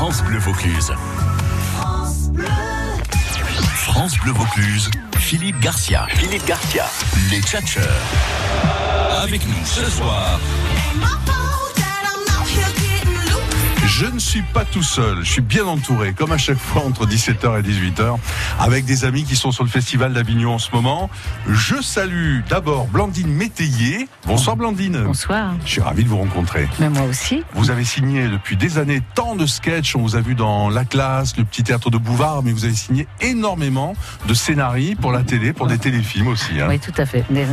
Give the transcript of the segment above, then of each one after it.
France Bleu Vaucluse. France Bleu Vaucluse. Philippe Garcia. Philippe Garcia. Les Tchatcheurs. Avec nous ce soir. Je ne suis pas tout seul, je suis bien entouré, comme à chaque fois entre 17h et 18h, avec des amis qui sont sur le Festival d'Avignon en ce moment. Je salue d'abord Blandine Métayer. Bonsoir Blandine. Bonsoir. Je suis ravi de vous rencontrer. Mais moi aussi. Vous avez signé depuis des années tant de sketchs, on vous a vu dans La Classe, le petit théâtre de Bouvard, mais vous avez signé énormément de scénarios pour la télé, pour des téléfilms aussi. hein. Oui, tout à fait. Des,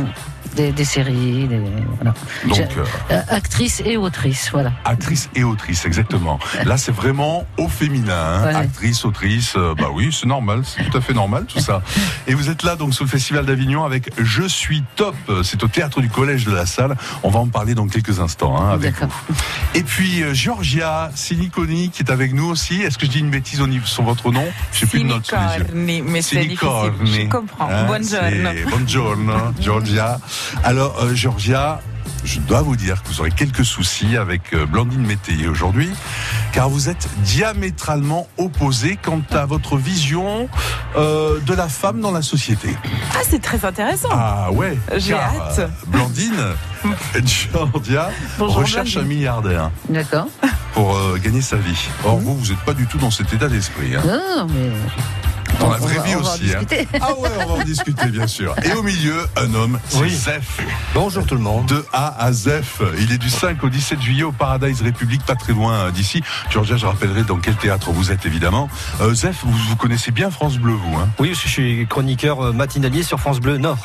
des- des séries, des, voilà. Donc, Je- euh, euh, actrice et autrice, voilà. Actrice et autrice, exactement. Là, c'est vraiment au féminin. hein. Ouais. Actrice, autrice, euh, bah oui, c'est normal, c'est tout à fait normal tout ça. Et vous êtes là donc sur le Festival d'Avignon avec Je suis top. C'est au théâtre du Collège de la Salle. On va en parler dans quelques instants hein, avec vous. D'accord. Et puis euh, Georgia Siniconi qui est avec nous aussi. Est-ce que je dis une bêtise au niveau sur votre nom? J'ai plus de notes. Sinicorni, mais c'est difficile. Je comprends. Hein, c'est- Buongiorno, Georgia. Alors, euh, Georgia, je dois vous dire que vous aurez quelques soucis avec euh, Blandine Métayer aujourd'hui, car vous êtes diamétralement opposés quant à votre vision euh, de la femme dans la société. Ah, c'est très intéressant. Ah ouais J'ai car, hâte. euh, Blandine, Georgia Bonjour, recherche un milliardaire D'accord. pour euh, gagner sa vie. Or, vous, vous n'êtes pas du tout dans cet état d'esprit. hein. Non, mais. Dans la vraie va- vie on va en aussi. hein. discuter. Ah ouais, on va en discuter bien sûr. Et au milieu, un homme, c'est Oui. Zef. Bonjour tout le monde. De A à Zef. Il est du 5 au 17 juillet au Paradise République, pas très loin euh, d'ici. Georgia, je rappellerai dans quel théâtre vous êtes évidemment. Euh, Zef, vous, vous connaissez bien France Bleu, vous. Hein Oui, je suis chroniqueur euh, matinalier sur France Bleu Nord.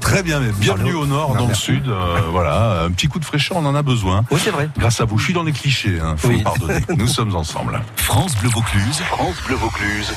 très bien, mais bienvenue Allô. au nord, dans le sud. euh, voilà, un petit coup de fraîcheur, on en a besoin. Oui, c'est vrai. Grâce à vous, je suis dans les clichés, hein, faut Oui. me pardonner. Nous sommes ensemble. France Bleu Vaucluse. France Bleu Vaucluse.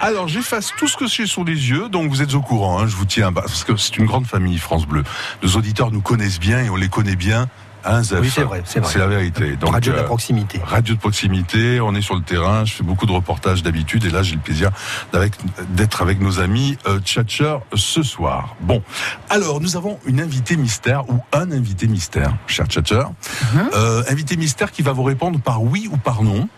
Alors, j'efface tout ce que j'ai sous les yeux, donc vous êtes au courant, hein, je vous tiens, bah, parce que c'est une grande famille, France Bleu. Nos auditeurs nous connaissent bien et on les connaît bien. Hein, Oui, c'est vrai, c'est vrai. C'est la vérité. Donc, Radio de la euh, proximité. Radio de proximité, on est sur le terrain, je fais beaucoup de reportages d'habitude et là j'ai le plaisir d'avec- d'être avec nos amis euh, tchatcheurs ce soir. Bon, alors nous avons une invitée mystère ou un invité mystère, cher tchatcheur. Euh, invité mystère qui va vous répondre par oui ou par non.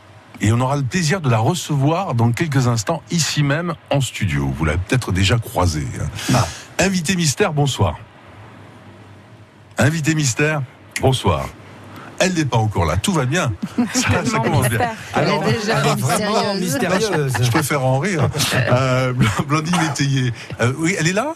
Et on aura le plaisir de la recevoir dans quelques instants ici même en studio. Vous l'avez peut-être déjà croisée. hein. Invité mystère, bonsoir. Invité mystère, bonsoir. Elle n'est pas encore là, tout va bien. Ça, commence bien. mystère. Elle Alors, est déjà Vraiment mystérieuse. mystérieuse. je préfère en rire. Euh, Bl- Blandine Métayer. Euh, oui, elle est là?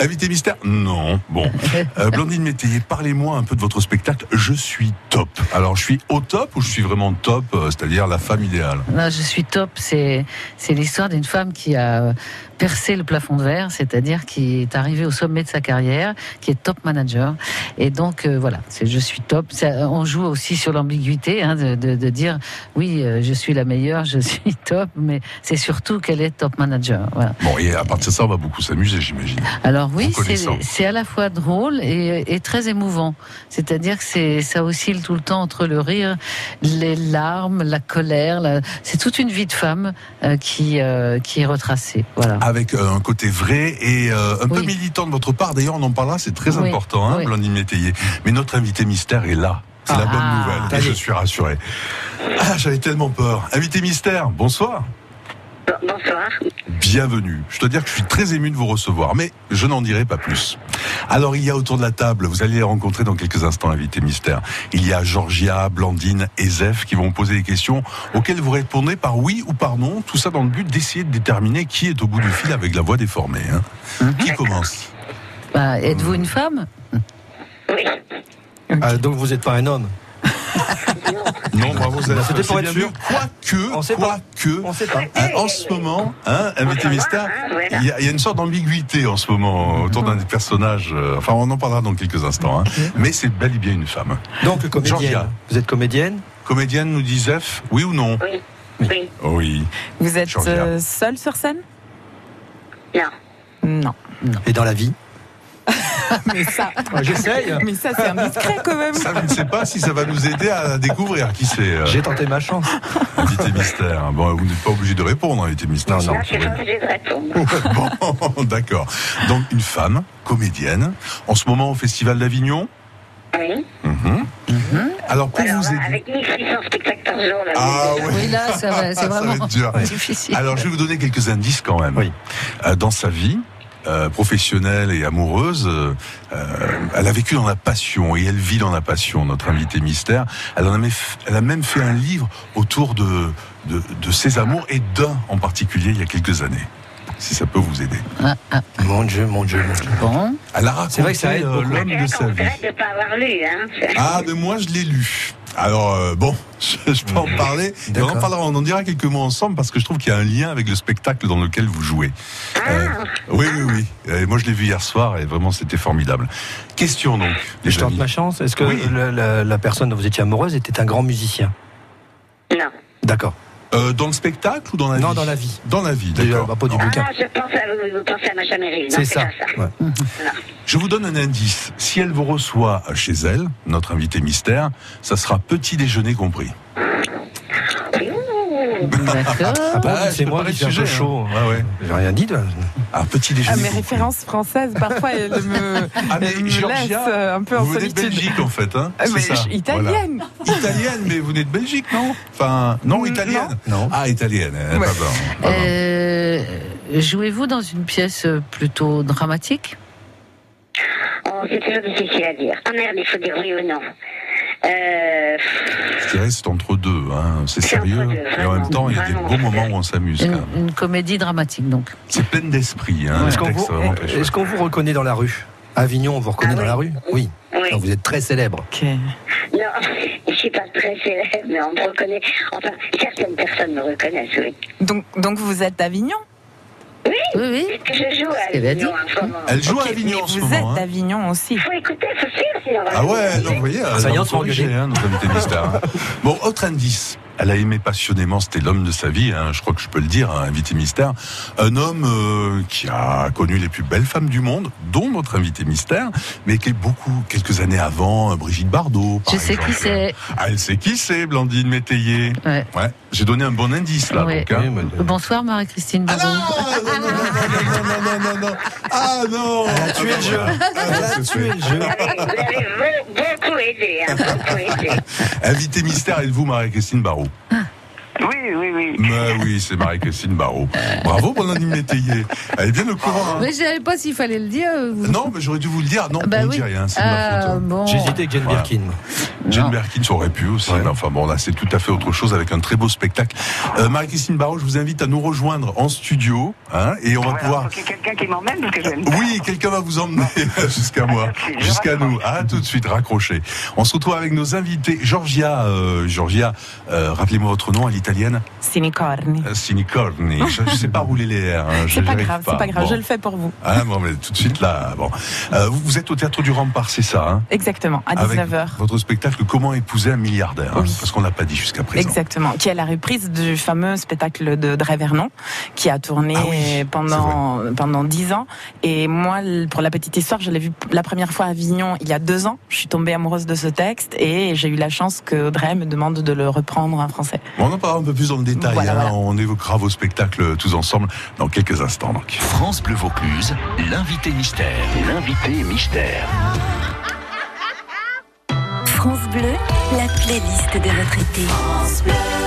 Invité mystère Non. Bon. Euh, Blandine Métayer, parlez-moi un peu de votre spectacle. Je suis top. Alors, je suis au top ou je suis vraiment top, euh, c'est-à-dire la femme idéale? Non, je suis top. C'est c'est l'histoire d'une femme qui a percé le plafond de verre, c'est-à-dire qui est arrivée au sommet de sa carrière, qui est top manager. Et donc euh, voilà, c'est je suis top. Ça, on joue aussi sur l'ambiguïté hein, de, de- de dire oui, euh, je suis la meilleure, je suis top, mais c'est surtout qu'elle est top manager. Voilà. Bon, et à partir de ça, on va beaucoup s'amuser, j'imagine. Alors oui, c'est à la fois drôle et, et très émouvant. C'est-à-dire que c'est ça oscille tout le temps entre le rire, les larmes, la colère. la- C'est toute une vie de femme euh, qui euh, qui est retracée. Voilà. Avec euh, un côté vrai et euh, un peu militant de votre part. D'ailleurs, on en parlera, c'est très Oui, important, hein, oui. Blandine Métayer. Mais notre invité mystère est là. C'est la bonne Ah. nouvelle. Et Allez. je suis rassuré. Ah, j'avais tellement peur. Invité mystère, bonsoir. Bonsoir. Bienvenue. Je dois dire que je suis très ému de vous recevoir, mais je n'en dirai pas plus. Alors, il y a autour de la table, vous allez les rencontrer dans quelques instants, invité mystère. Il y a Georgia, Blandine et Zef qui vont poser des questions auxquelles vous répondrez par oui ou par non. Tout ça dans le but d'essayer de déterminer qui est au bout du fil avec la voix déformée. hein. Qui commence? Bah, Êtes-vous une femme? Oui. Ah, donc vous n'êtes pas un homme. Non, bravo Zef. C'était pour C'est être sûr. Quoique, On sait pas. quoique, On sait pas. hein, en ce moment, hein, mystère, hein, il y, a- une sorte d'ambiguïté en ce moment autour d'un des personnages. euh, enfin, on en parlera dans quelques instants. hein. Mais c'est bel et bien une femme. Donc comédienne. Georgia. Vous êtes comédienne? Comédienne, nous dit Zef, oui ou non? Oui. Oui. Oui. Vous êtes euh, seul sur scène? Non. Non. Et dans la vie? Mais ça, J'essaye. mais ça c'est indiscret quand même. Ça, je ne sais pas si ça va nous aider à découvrir qui c'est. euh, J'ai tenté ma chance. Invité mystère. Bon, vous n'êtes pas obligé de répondre, invité mystère. Non, non. Je suis obligée de répondre. Bon, d'accord. Donc, une femme, comédienne, en ce moment au Festival d'Avignon. Oui. Mhm. Alors pour Alors vous aider. avec 1600 spectacles par jour, là, Ah. Oui, là, ça va- c'est Ça va vraiment être dur. difficile. Alors, je vais vous donner quelques indices quand même. Oui. Euh, dans sa vie euh, professionnelle et amoureuse, euh, elle a vécu dans la passion et elle vit dans la passion. Notre invité mystère, elle en a, même fait un livre autour de ses amours et d'un en particulier il y a quelques années. Si ça peut vous aider. Ah, ah, Mon Dieu, mon Dieu, mon Dieu. bon. Elle a raconté C'est vrai que ça aide euh, l'homme de C'est sa vrai vie. de ne pas avoir lu. Hein. Ah, mais moi je l'ai lu. Alors euh, bon, je, je peux en parler. Et on en parlera, on en dira quelques mots ensemble parce que je trouve qu'il y a un lien avec le spectacle dans lequel vous jouez. Euh, oui, oui, oui. Et moi je l'ai vu hier soir et vraiment c'était formidable. Question donc. Les je tente ma chance. Est-ce que Oui. la, la- la personne dont vous étiez amoureuse était un grand musicien? Non. D'accord. Euh, dans le spectacle ou dans la Non, vie dans la vie. Dans la vie, d'accord. à propos du Ah bouquin. non, je pense à vous, pensez à. Non, C'est ça. pas ça. Ouais. Je vous donne un indice. Si elle vous reçoit chez elle, notre invité mystère, ça sera petit déjeuner compris. Ah, Ah, je c'est moi qui suis un peu chaud. hein. Ouais, ouais. J'ai rien dit. là. Ah, petit Ah, déjeuner mes compris. références françaises, parfois, elles me, Ah, mais elles me Georgia, laissent euh, un peu en vous venez de solitude. Belgique en fait, hein Ah, C'est mais ça. italienne. Voilà. Italienne, mais vous venez de Belgique, non? Enfin, non, Mm, italienne. Non. Ah, italienne. eh, Ouais. pas bon, pas bon. Euh, Jouez-vous dans une pièce plutôt dramatique? Oh, c'est toujours difficile à dire. Ah merde, il faut dire oui ou non. Euh, Je dirais c'est entre deux. Hein. C'est sérieux. deux, Et en même temps, il y a des beaux moments où on s'amuse. une, comédie dramatique, donc. C'est plein d'esprit. Hein. Est-ce le qu'on vous, c'est vraiment très chouette. est-ce qu'on vous reconnaît dans la rue? Avignon, on vous reconnaît Ah dans oui. la rue? Oui. oui. Donc vous êtes très célèbre. Non, je suis pas très célèbre, mais on me reconnaît. Enfin, certaines personnes me reconnaissent, oui. Donc, donc vous êtes d'Avignon? Oui, oui. C'est que je joue à qu'elle a Avignon ce moment. Elle joue à Avignon en ce vous moment. êtes hein. d'Avignon aussi. Il faut écouter, il faut suivre, sinon Ah ouais, non, vous voyez, Ça y est, on se hein, notre invité mystère. hein. Bon, autre indice. Elle a aimé passionnément, c'était l'homme de sa vie, hein, je crois que je peux le dire, hein, invité mystère. Un homme euh, qui a connu les plus belles femmes du monde, dont notre invité mystère, mais qui est beaucoup, quelques années avant, euh, Brigitte Bardot. par Je sais qui c'est. Ah, elle sait qui c'est, Blandine Métayer. Ouais. Ouais, j'ai donné un bon indice là. Ouais. donc, hein. Oui, mais- Bonsoir Marie-Christine Ah non, non, non, non, non, non, non, non, non. Ah non Elle a tué le jeu. Elle a tué le jeu. Vous avez, beaucoup aidé, hein, beaucoup aidé. Invité mystère, êtes-vous Marie-Christine Barrault Oui, oui, oui. Mais oui, c'est Marie-Christine Barrault. Bravo, Blandine Métayer. Elle est bien au courant. hein. Mais je savais pas s'il fallait le dire. vous- Non, mais j'aurais dû vous le dire. Non, Bah on ne oui. dit rien, c'est de ma faute. bon. J'ai hésité avec Jane Voilà. Birkin. Jane. Birkin aurait pu aussi, Ouais. mais enfin bon, là c'est tout à fait autre chose avec un très beau spectacle. Euh, Marie-Christine Barrault, je vous invite à nous rejoindre en studio, hein, et on va Voilà, pouvoir. ait quelqu'un qui m'emmène parce que Oui, quelqu'un va vous emmener jusqu'à moi, jusqu'à nous. Ah, tout de suite, raccroché. On se retrouve avec nos invités. Georgia, euh, Georgia, euh, rappelez-moi votre nom à l'italienne. Sinicorni. Euh, Sinicorni. Je ne sais pas rouler les R. Hein, C'est pas grave, c'est pas grave, je le fais pour vous. Ah bon, mais tout de suite là. Bon, Euh, vous, êtes au théâtre du Rempart, c'est ça hein? Exactement, à Avec 19h. votre spectacle Comment épouser un milliardaire hein, Oui. Parce qu'on l'a pas dit jusqu'à présent. Exactement, qui est la reprise du fameux spectacle de Dre Vernon, qui a tourné Ah oui, pendant pendant dix ans. Et moi, pour la petite histoire, je l'ai vu la première fois à Avignon il y a deux ans. Je suis tombée amoureuse de ce texte et j'ai eu la chance que Dre me demande de le reprendre en français. Bon, on en parlera un peu plus dans le détail. Voilà, hein. voilà. On évoquera vos spectacles tous ensemble dans quelques instants. Donc. France Bleu Vaucluse, l'invité mystère. L'invité mystère. France Bleu, la playlist des retraités. I'm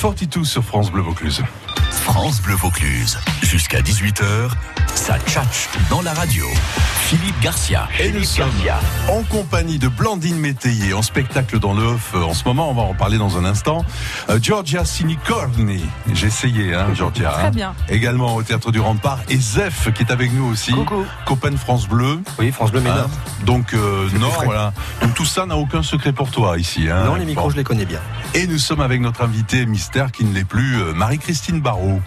42 sur France Bleu Vaucluse. France Bleu Vaucluse. Jusqu'à 18h, ça tchatche dans la radio. Philippe Garcia. Et nous sommes en compagnie de Blandine Métayer en spectacle dans le off euh, en ce moment. On va en parler dans un instant. Euh, Georgia Sinicorni. J'ai essayé, hein, Georgia. Très hein. bien. Également au Théâtre du Rempart. Et Zef qui est avec nous aussi. Coucou. Copain France Bleu. Oui, France Bleu Hein. Ménard. Donc, euh, voilà. Donc tout ça n'a aucun secret pour toi ici. Hein. non, les micros, Bon. je les connais bien. Et nous sommes avec notre invitée mystère qui ne l'est plus, euh, Marie-Christine Barrault.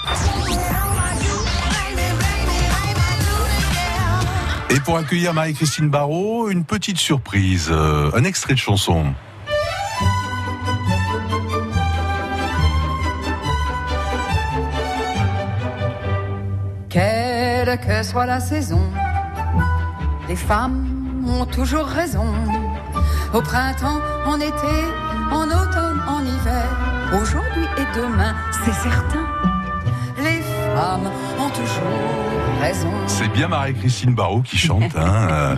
Et pour accueillir Marie-Christine Barrault, une petite surprise, euh, un extrait de chanson. Quelle que soit la saison, les femmes ont toujours raison. Au printemps, en été, en automne, en hiver, aujourd'hui et demain, c'est certain. Les femmes ont toujours raison. C'est bien Marie-Christine Barrault qui chante. Hein. Euh,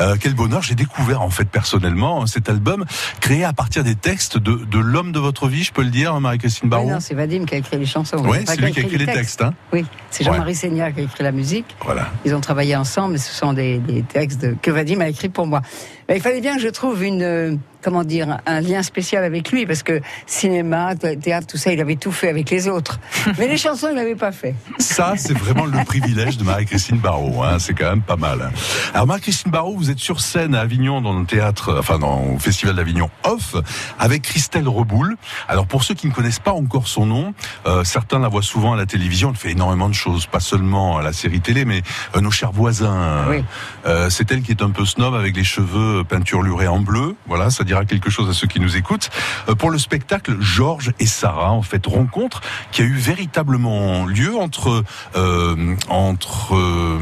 euh, quel bonheur, j'ai découvert en fait personnellement cet album créé à partir des textes de, de l'homme de votre vie, je peux le dire, Marie-Christine Oui, Barrault non, c'est Vadim qui a écrit les chansons. Oui, c'est lui qui a écrit les textes. Hein. Oui, c'est Jean-Marie Seigna qui a écrit la musique. Voilà. Ils ont travaillé ensemble, mais ce sont des, des textes de- que Vadim a écrits pour moi. Mais il fallait bien que je trouve une, euh, comment dire, un lien spécial avec lui, parce que cinéma, thé- théâtre, tout ça, il avait tout fait avec les autres. Mais les chansons, il n'avait pas fait. Ça, c'est vraiment le privilège de Marie-Christine Barrault. Hein. C'est quand même pas mal. hein. Alors, Marie-Christine Barrault, vous êtes sur scène à Avignon, dans le théâtre, enfin, dans le Festival d'Avignon Off, avec Christelle Reboul. Alors, pour ceux qui ne connaissent pas encore son nom, euh, certains la voient souvent à la télévision. Elle fait énormément de choses, pas seulement à la série télé, mais euh, nos chers voisins. Oui. Euh, c'est elle qui est un peu snob avec les cheveux peinturlurés en bleu. Voilà, ça dira quelque chose à ceux qui nous écoutent. Euh, pour le spectacle, Georges et Sarah, en fait, rencontre qui a eu véritablement lieu entre euh, entre euh,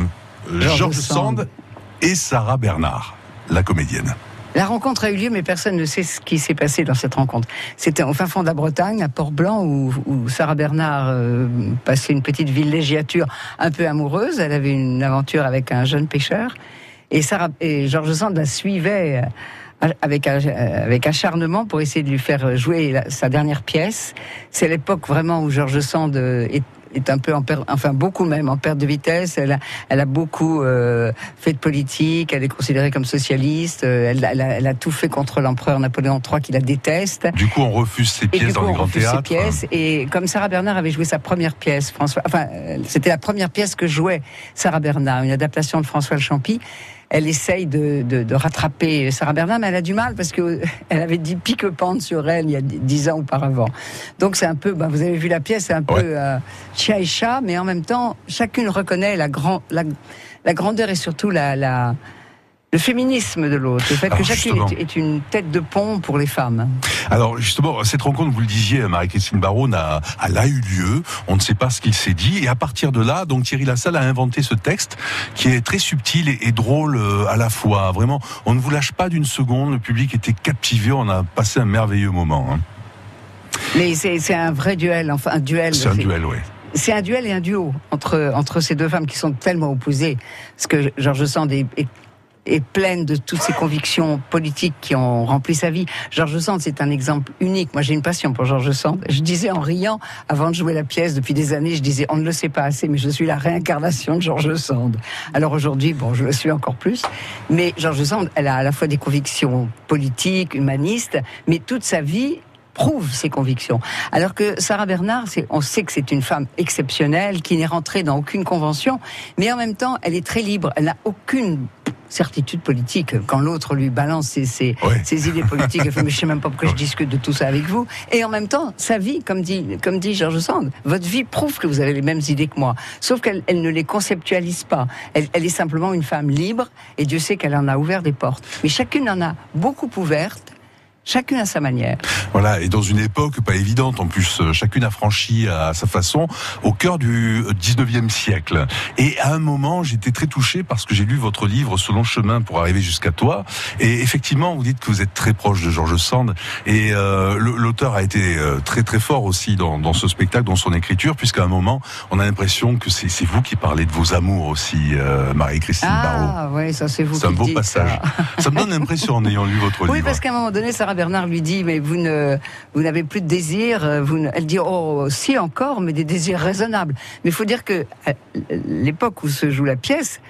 Georges Sand. Sand et Sarah Bernard, la comédienne. La rencontre a eu lieu, mais personne ne sait ce qui s'est passé dans cette rencontre. C'était au fin fond de la Bretagne, à Port-Blanc, où, où Sarah Bernard euh, passait une petite villégiature un peu amoureuse. Elle avait une aventure avec un jeune pêcheur. Et, Sarah, et Georges Sand la suivait euh, avec, euh, avec acharnement pour essayer de lui faire jouer sa dernière pièce. C'est l'époque vraiment où Georges Sand est est un peu en perte, enfin beaucoup même en perte de vitesse. Elle a, elle a beaucoup euh, fait de politique. Elle est considérée comme socialiste. euh, Elle, elle a, elle a tout fait contre l'empereur Napoléon III qui la déteste. Du coup, on refuse ses Et pièces du dans coup, les grands théâtres. pièces. Et comme Sarah Bernard avait joué sa première pièce, François, enfin, c'était la première pièce que jouait Sarah Bernard, une adaptation de François Le Champy. Elle essaye de, de, de rattraper Sarah Bernard, mais elle a du mal parce que elle avait dit pique-pente sur elle il y a dix ans auparavant. Donc c'est un peu, bah, vous avez vu la pièce, c'est un Ouais. peu euh, chat et chat, mais en même temps, chacune reconnaît la, grand, la, la grandeur et surtout la, la, le féminisme de l'autre. Le fait Alors, que chacune est, est une tête de pont pour les femmes. Alors justement, cette rencontre, vous le disiez, Marie-Christine Barrault, n'a- elle a eu lieu. On ne sait pas ce qu'il s'est dit. Et à partir de là, donc Thierry Lassalle a inventé ce texte qui est très subtil et, et drôle euh, à la fois. Vraiment, on ne vous lâche pas d'une seconde. Le public était captivé. On a passé un merveilleux moment. hein. Mais c'est un vrai duel, enfin un duel. C'est un duel, oui. C'est un duel et un duo entre, entre ces deux femmes qui sont tellement opposées. Parce que Georges Sand est, est, est pleine de toutes ces convictions politiques qui ont rempli sa vie. Georges Sand, c'est un exemple unique. Moi, j'ai une passion pour Georges Sand. Je disais en riant, avant de jouer la pièce, depuis des années, je disais, on ne le sait pas assez, mais je suis la réincarnation de Georges Sand. Alors aujourd'hui, bon, je le suis encore plus. Mais Georges Sand, elle a à la fois des convictions politiques, humanistes, mais toute sa vie, prouve ses convictions. Alors que Sarah Bernard, on sait que c'est une femme exceptionnelle, qui n'est rentrée dans aucune convention, mais en même temps, elle est très libre. Elle n'a aucune certitude politique. Quand l'autre lui balance ses, ses, ses idées politiques, elle fait, mais je sais même pas pourquoi je discute de tout ça avec vous. Et en même temps, sa vie, comme dit, comme dit Georges Sand, votre vie prouve que vous avez les mêmes idées que moi. Sauf qu'elle elle ne les conceptualise pas. Elle, elle est simplement une femme libre, et Dieu sait qu'elle en a ouvert des portes. Mais chacune en a beaucoup ouvertes, chacune à sa manière. Voilà, et dans une époque pas évidente, en plus, euh, chacune a franchi à sa façon, au cœur du 19e siècle. Et à un moment, j'étais très touché parce que j'ai lu votre livre Selon chemin pour arriver jusqu'à toi. Et effectivement, vous dites que vous êtes très proche de Georges Sand. Et euh, l'auteur a été euh, très très fort aussi dans, dans ce spectacle, dans son écriture, puisqu'à un moment, on a l'impression que c'est c'est vous qui parlez de vos amours aussi, euh, Marie-Christine Barrault. Ah, ouais, ça c'est vous C'est un beau passage. ça. Ça me donne l'impression en ayant lu votre Oui, livre. parce qu'à un moment donné, Sarah Bernard lui dit mais vous ne vous n'avez plus de désir. euh, Vous ne- Elle dit oh si encore, mais des désirs raisonnables. Mais il faut dire que à l'époque où se joue la pièce.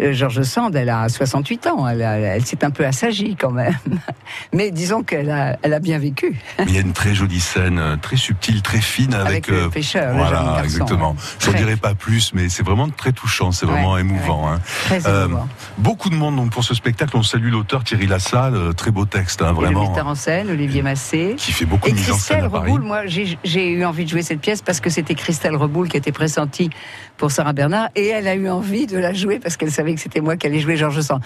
Euh, Georges Sand, elle a 68 ans, elle, elle s'est un peu assagie quand même. Mais disons qu'elle a, elle a bien vécu. Mais il y a une très jolie scène, euh, très subtile, très fine avec, Avec le euh, pêcheur, le Voilà, garçon, exactement. Je ne Très. dirais pas plus, mais c'est vraiment très touchant, c'est vraiment Ouais, émouvant. hein. Très Euh, émouvant. beaucoup de monde donc pour ce spectacle. On salue l'auteur Thierry Lassalle, très beau texte, hein, Et le vraiment, metteur en scène, Olivier Massé. qui fait beaucoup Et de mise en scène Christelle à Paris. Reboul, moi j'ai j'ai eu envie de jouer cette pièce parce que c'était Christelle Reboul qui était pressentie pour Sarah Bernard et elle a eu envie de la jouer parce qu'elle savait que c'était moi qui allais jouer Georges Sand.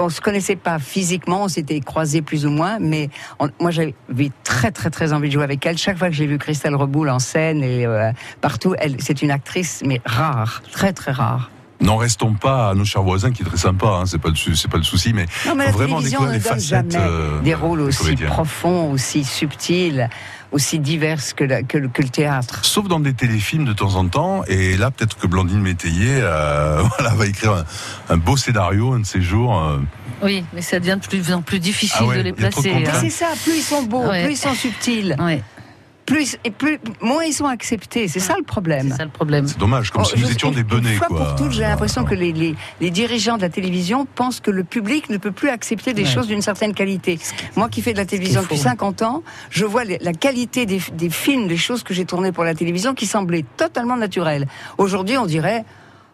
On se connaissait pas physiquement, on s'était croisés plus ou moins, mais on- moi j'avais très très très envie de jouer avec elle. Chaque fois que j'ai vu Christelle Reboul en scène et euh, partout, elle c'est une actrice mais rare, très très rare. N'en restons pas à nos chers voisins, qui est très sympa. Hein, c'est pas le c'est pas le souci, mais Non, mais faut la vraiment découvrir les facettes jamais euh, des rôles aussi profonds, aussi subtils, aussi divers que, la- que, le- que le théâtre. Sauf dans des téléfilms de temps en temps. Et là, peut-être que Blandine Métayer euh, voilà, va écrire un, un beau scénario un de ces jours. euh. Oui, mais ça devient de plus en plus difficile Ah ouais, de les placer. Hein. c'est ça, plus ils sont beaux, Ouais. plus ils sont subtils, Ouais, plus, et plus, moins ils sont acceptés. C'est ça le c'est problème. ça le problème. C'est dommage, comme Oh, si nous je- étions des benets. Une fois quoi. pour toutes, j'ai l'impression que les, les, les dirigeants de la télévision pensent que le public ne peut plus accepter des Ouais. choses d'une certaine qualité. Moi qui fais de la télévision depuis faut. 50 ans, je vois la qualité des, des films, des choses que j'ai tournées pour la télévision qui semblaient totalement naturelles. Aujourd'hui, on dirait.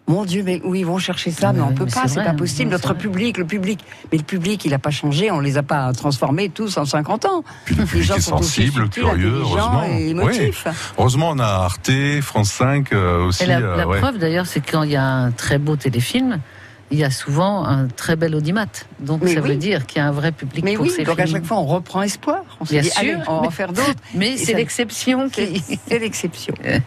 Mon Dieu, mais où ils vont chercher ça Mais Ouais, on peut mais pas, c'est pas hein, possible. Notre vrai. public, le public, mais le public, il a pas changé. On les a pas transformés tous en 50 ans. Puis le Les public gens est sont aussi sensible, subtils, curieux, heureusement. et émotifs. Heureusement, on a Arte, France 5 euh, aussi. Et la, euh, la ouais. preuve d'ailleurs, c'est quand il y a un très beau téléfilm, il y a souvent un très bel audimat. Donc Mais ça oui. veut dire qu'il y a un vrai public Mais pour oui, ces donc à chaque fois, on reprend espoir. On se Bien dit, sûr, allez, on va en faire d'autres. Mais c'est l'exception C'est qui. c'est l'exception. Ouais.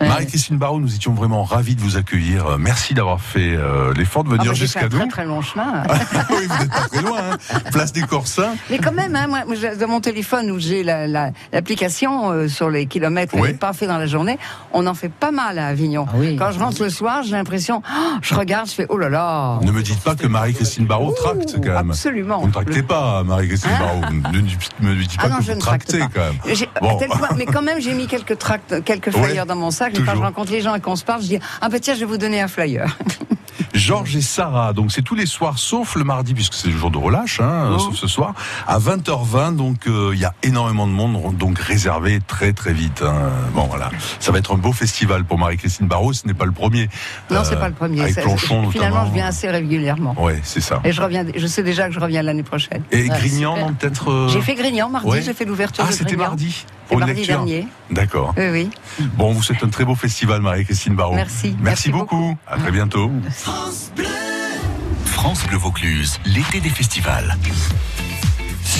Marie-Christine Barraud, nous étions vraiment ravis de vous accueillir. Euh, Merci d'avoir fait euh, l'effort de Ah, venir bah, J'ai fait jusqu'à un nous. très très long chemin. oui, vous n'êtes pas très loin. hein. Place des Corsins. Mais quand même, hein, moi, dans mon téléphone où j'ai la- la- l'application euh, sur les kilomètres que Oui. j'ai pas fait dans la journée, on en fait pas mal à Avignon. Ah oui. Quand je rentre le soir, j'ai l'impression, oh, je regarde, je fais oh là là. Ne me dites pas que Marie-Christine Barraud tracte quand même. Absolument. Vous ne tractez pas, Marie-Christine Hein Barraud. Ne me dites pas Ah non, que je vous tractez pas. quand même. J'ai- Bon. à tel point- mais quand même, j'ai mis quelques tracts, quelques Ouais, flyers dans mon sac. Et quand je rencontre les gens et qu'on se parle, je dis ah ben tiens, je vais vous donner un flyer. Georges et Sarah, donc c'est tous les soirs sauf le mardi puisque c'est le jour de relâche, hein, Oh. sauf ce soir à 20h20. Donc euh, il y a énormément de monde, donc réservé très très vite. hein. Bon voilà, ça va être un beau festival pour Marie-Christine Barraud. Ce n'est pas le premier. Non, Euh, c'est pas le premier. Avec Planchon Finalement, je viens assez régulièrement. Ouais, c'est ça. Et je reviens, je sais déjà que je reviens l'année prochaine. Et Grignan, peut-être. euh, J'ai fait Grignan mardi, ouais. j'ai fait l'ouverture Ah, c'était mardi. Pour une mardi lecture. dernier. D'accord. Oui, oui. Bon, vous souhaite un très beau festival, Marie-Christine Barraud. Merci. Merci, Merci beaucoup. beaucoup. À très bientôt. France Bleu Vaucluse, l'été des festivals.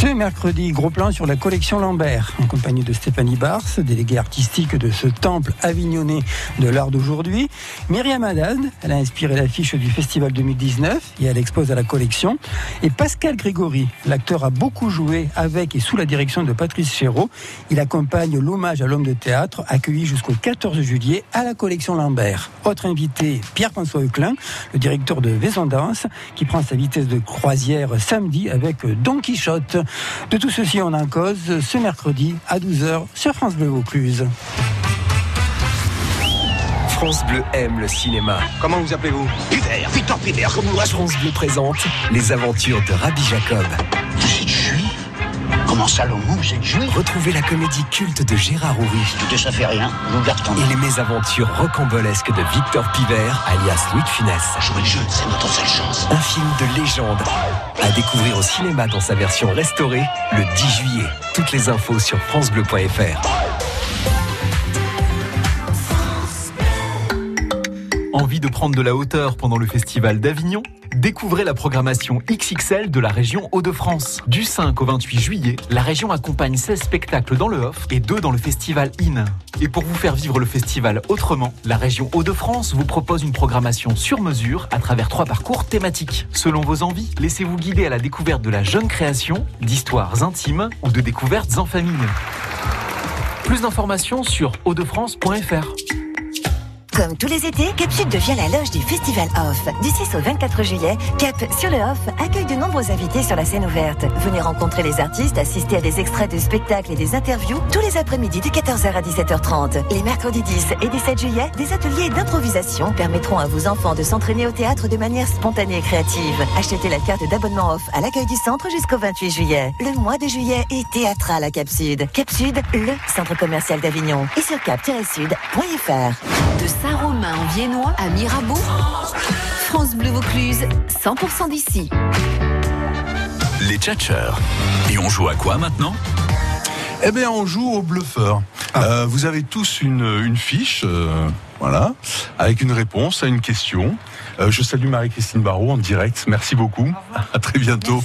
Ce mercredi, gros plan sur la collection Lambert, en compagnie de Stéphanie Bars, déléguée artistique de ce temple avignonnais de l'art d'aujourd'hui. Myriam Haddad, elle a inspiré l'affiche du festival 2019 et elle expose à la collection. Et Pascal Grégory, l'acteur a beaucoup joué avec et sous la direction de Patrice Chéreau. Il accompagne l'hommage à l'homme de théâtre, accueilli jusqu'au 14 juillet à la collection Lambert. Autre invité, Pierre-François Euclin, le directeur de Vaison Danse, qui prend sa vitesse de croisière samedi avec Don Quichotte. De tout ceci, on en cause ce mercredi à 12h sur France Bleu Vaucluse. France Bleu aime le cinéma. Comment vous appelez-vous? Piver, Victor Piver, comme vous France Bleu présente les aventures de Rabbi Jacob. Comment Vous êtes juif Retrouvez la comédie culte de Gérard Houry Écoutez, ça fait rien. Vous garde et les mésaventures rocambolesques de Victor Piver, alias Louis de Funès. Jouer le jeu, c'est notre seule chance. Un film de légende à découvrir au cinéma dans sa version restaurée le 10 juillet. Toutes les infos sur francebleu.fr. Envie de prendre de la hauteur pendant le festival d'Avignon? Découvrez la programmation XXL de la région Hauts-de-France. Du 5 au 28 juillet, la région accompagne 16 spectacles dans le off et 2 dans le festival IN. Et pour vous faire vivre le festival autrement, la région Hauts-de-France vous propose une programmation sur mesure à travers trois parcours thématiques. Selon vos envies, laissez-vous guider à la découverte de la jeune création, d'histoires intimes ou de découvertes en famille. Plus d'informations sur hautdefrance.fr. Comme tous les étés, Cap Sud devient la loge du Festival Off. Du 6 au 24 juillet, Cap sur le Off accueille de nombreux invités sur la scène ouverte. Venez rencontrer les artistes, assister à des extraits de spectacles et des interviews tous les après-midi de 14h à 17h30. Les mercredis 10 et 17 juillet, des ateliers d'improvisation permettront à vos enfants de s'entraîner au théâtre de manière spontanée et créative. Achetez la carte d'abonnement Off à l'accueil du centre jusqu'au 28 juillet. Le mois de juillet est théâtral à Cap Sud. Cap Sud, le centre commercial d'Avignon. Et sur cap-sud.fr. Saint-Romain en Viennois à Mirabeau, France Bleu Vaucluse, 100% d'ici. Les tchatcheurs. Et on joue à quoi maintenant? Eh bien, on joue au bluffeur. Euh, vous avez tous une, une fiche, euh, voilà, avec une réponse à une question. Euh, je salue Marie-Christine Barrault en direct. Merci beaucoup. À très bientôt.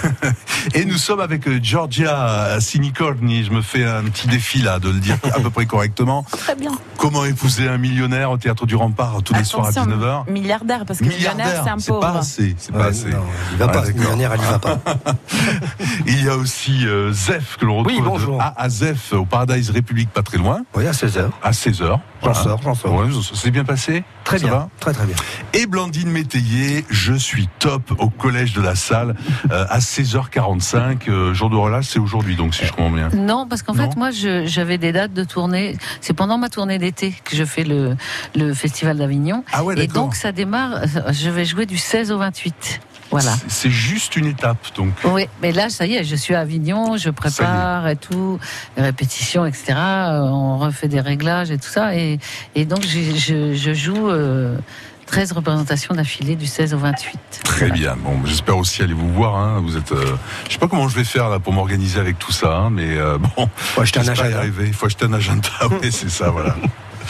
Et nous sommes avec euh, Georgia Sinicorni. Je me fais un petit défi là de le dire à peu près correctement. Très bien. Comment épouser un millionnaire au théâtre du Rempart tous les soirs à Attention, 19h milliardaire, parce que millionnaire, c'est un c'est pas pauvre. assez. C'est pas Ouais, assez. non, il va pas, ce d'accord. millionnaire, elle y va pas. Il y a aussi euh, Zef que l'on retrouve Oui, bonjour. de A à Zef au Paradise République pas très loin. Oui, à 16h. À 16h. J'en sors, j'en sors. Ouais, ça s'est bien passé Très Ça bien. va Très très bien. Et Blandine Métayer, je suis top au collège de la salle euh, à 16h45. euh, jour de relâche, c'est aujourd'hui donc si je comprends bien. Non, parce qu'en fait, moi, j'avais des dates de tournée. C'est pendant ma tournée d'été que je fais le, le Festival d'Avignon. Ah ouais, Et donc, ça démarre, je vais jouer du 16 au 28. Voilà. C'est- juste une étape donc. Oui, mais là, ça y est, je suis à Avignon, je prépare et tout, les répétitions, etc. Euh, On refait des réglages et tout ça. Et, et donc, je, je- je joue euh, 13 représentations d'affilée du 16 au 28. Très bien. Bon, j'espère aussi aller vous voir. Hein. Vous êtes. euh, je sais pas comment je vais faire là pour m'organiser avec tout ça, hein, mais euh, bon. Faut acheter un agenda. arriver. Il faut acheter un agenda. oui, c'est ça. Voilà.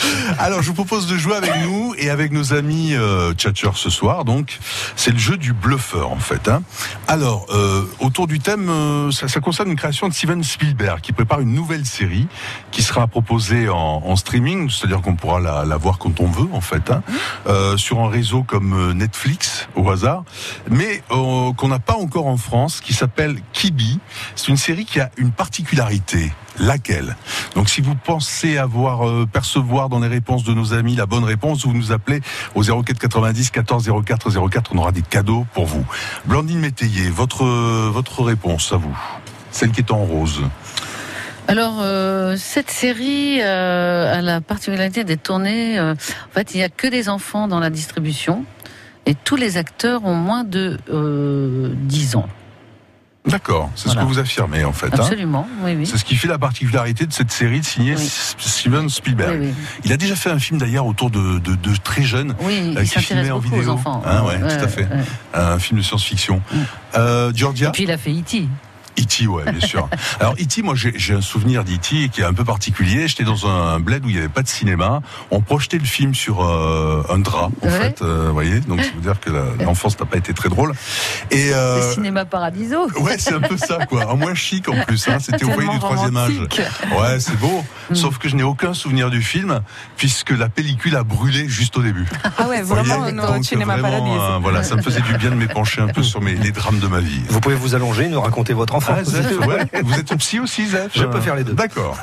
Alors, je vous propose de jouer avec nous et avec nos amis euh, tchatcheurs ce soir. Donc, c'est le jeu du bluffeur en fait. Hein. Alors, euh, autour du thème, euh, ça, ça concerne une création de Steven Spielberg qui prépare une nouvelle série qui sera proposée en, en streaming, c'est-à-dire qu'on pourra la, la voir quand on veut en fait, hein, euh, sur un réseau comme euh, Netflix au hasard, mais euh, qu'on n'a pas encore en France, qui s'appelle Kibi. C'est une série qui a une particularité. Laquelle? Donc si vous pensez avoir euh, percevoir dans les réponses de nos amis la bonne réponse, vous nous appelez au 04 90 14 04 04. On aura des cadeaux pour vous. Blandine Métayer, votre euh, votre réponse à vous, celle qui est en rose. Alors, euh, cette série euh, a la particularité d'être tournée. euh, en fait, il n'y a que des enfants dans la distribution et tous les acteurs ont moins de euh, 10 ans. D'accord, c'est Voilà. ce que vous affirmez en fait. hein. Absolument, oui, oui. C'est ce qui fait la particularité de cette série de signer Oui. S- Steven Spielberg. Oui. Il a déjà fait un film d'ailleurs autour de, de, de très jeunes Oui, euh, il qui filmait en vidéo. aux enfants. Hein, ouais, tout à fait. ouais. Un film de science-fiction. Euh, Georgia Et puis il a fait E.T. E.T., ouais, bien sûr. Alors E.T., moi j'ai j'ai un souvenir d'E.T. qui est un peu particulier. J'étais dans un bled où il n'y avait pas de cinéma. On projetait le film sur euh, un drap, en Ouais. fait. euh, vous voyez, donc ça veut dire que l'enfance n'a pas été très drôle. Et euh, Le cinéma Paradiso. Ouais, c'est un peu ça, quoi. Un moins chic en plus. Hein. C'était au foyer du troisième âge. Ouais, c'est beau. Sauf que je n'ai aucun souvenir du film, puisque la pellicule a brûlé juste au début. Ah ouais, Vous voyez vraiment, notre Donc, cinéma vraiment, paradis. euh, voilà, ça me faisait du bien de m'épancher un peu sur mes, les drames de ma vie. Vous pouvez vous allonger, nous raconter votre enfance. Ah, Zef, ouais. Vous êtes psy aussi, Zef Je peux faire les deux. D'accord.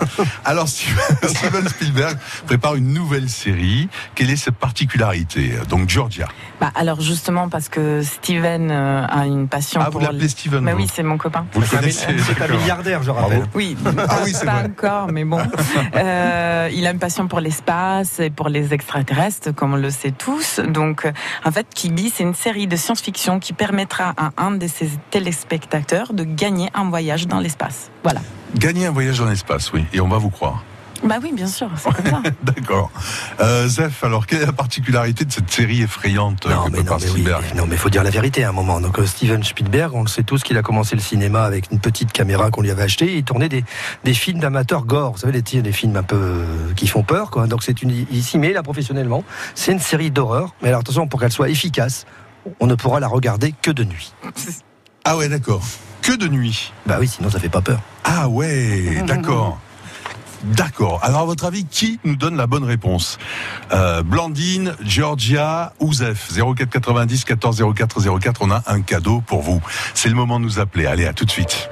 Alors, Steven Steven Spielberg prépare une nouvelle série. Quelle est cette particularité Donc, Georgia? Bah, alors justement parce que Steven euh, a une passion Ah, vous pour l'appelez Steven, Bah vous oui, c'est mon copain. Vous le C'est un- connaissez c'est un milliardaire, je Bravo. Oui, Ah oui, c'est pas vrai. encore, mais bon. Euh, il a une passion pour l'espace et pour les extraterrestres, comme on le sait tous. Donc, en fait, Kibi, c'est une série de science-fiction qui permettra à un de ses téléspectateurs de gagner un voyage dans l'espace. Voilà. Gagner un voyage dans l'espace, oui. Et on va vous croire. Bah oui, bien sûr, c'est comme ça. D'accord. Euh, Zef, alors quelle est la particularité de cette série effrayante Non, que mais non, mais oui, mais non, mais faut dire la vérité à un moment. Donc euh, Steven Spielberg, on le sait tous qu'il a commencé le cinéma avec une petite caméra qu'on lui avait achetée. Il tournait des, des films d'amateurs gore, vous savez, des, des films un peu euh, qui font peur, quoi. Donc c'est une, il s'y met là professionnellement. C'est une série d'horreur, mais alors attention pour qu'elle soit efficace, on ne pourra la regarder que de nuit. Ah ouais, d'accord. Que de nuit. Bah oui, sinon ça fait pas peur. Ah ouais, d'accord. D'accord. Alors, à votre avis, qui nous donne la bonne réponse? Euh, Blandine, Georgia ou Zef 04 90 14 04 04. On a un cadeau pour vous. C'est le moment de nous appeler. Allez, à tout de suite.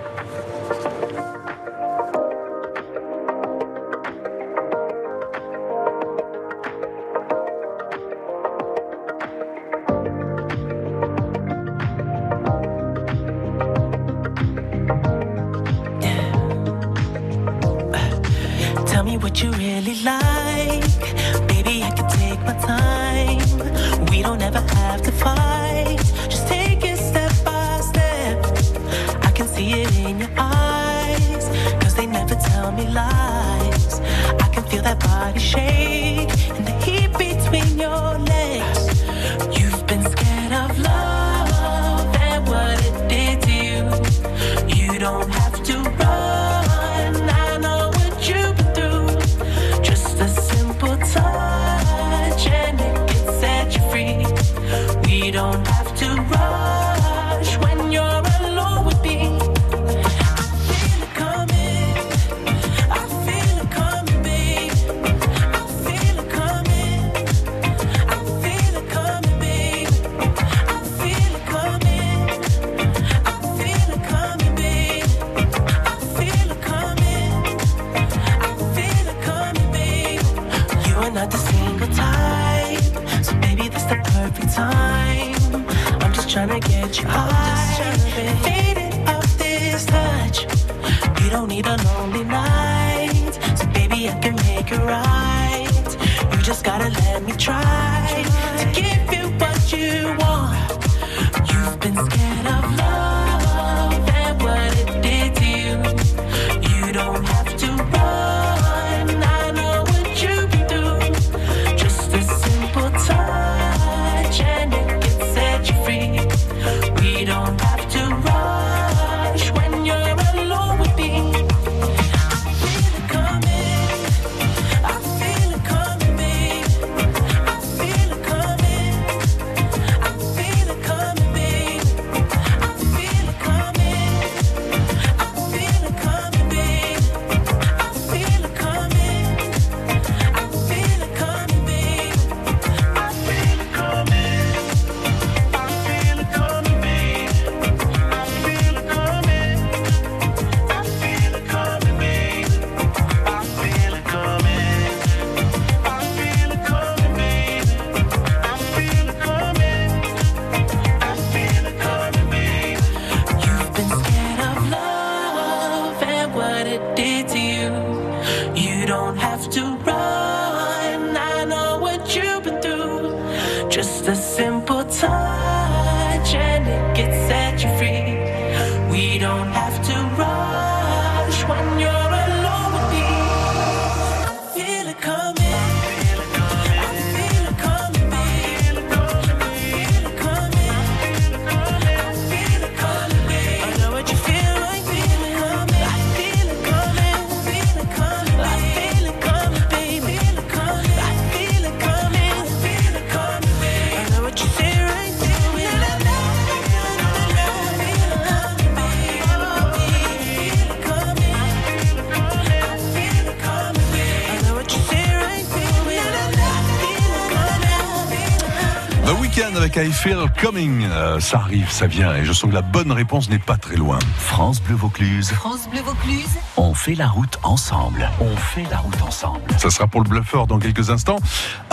Feel Coming. Euh, ça arrive, ça vient, et je sens que la bonne réponse n'est pas très loin. France Bleu Vaucluse. France Bleu Vaucluse. On fait la route ensemble. On fait la route ensemble. Ça sera pour le bluffeur dans quelques instants.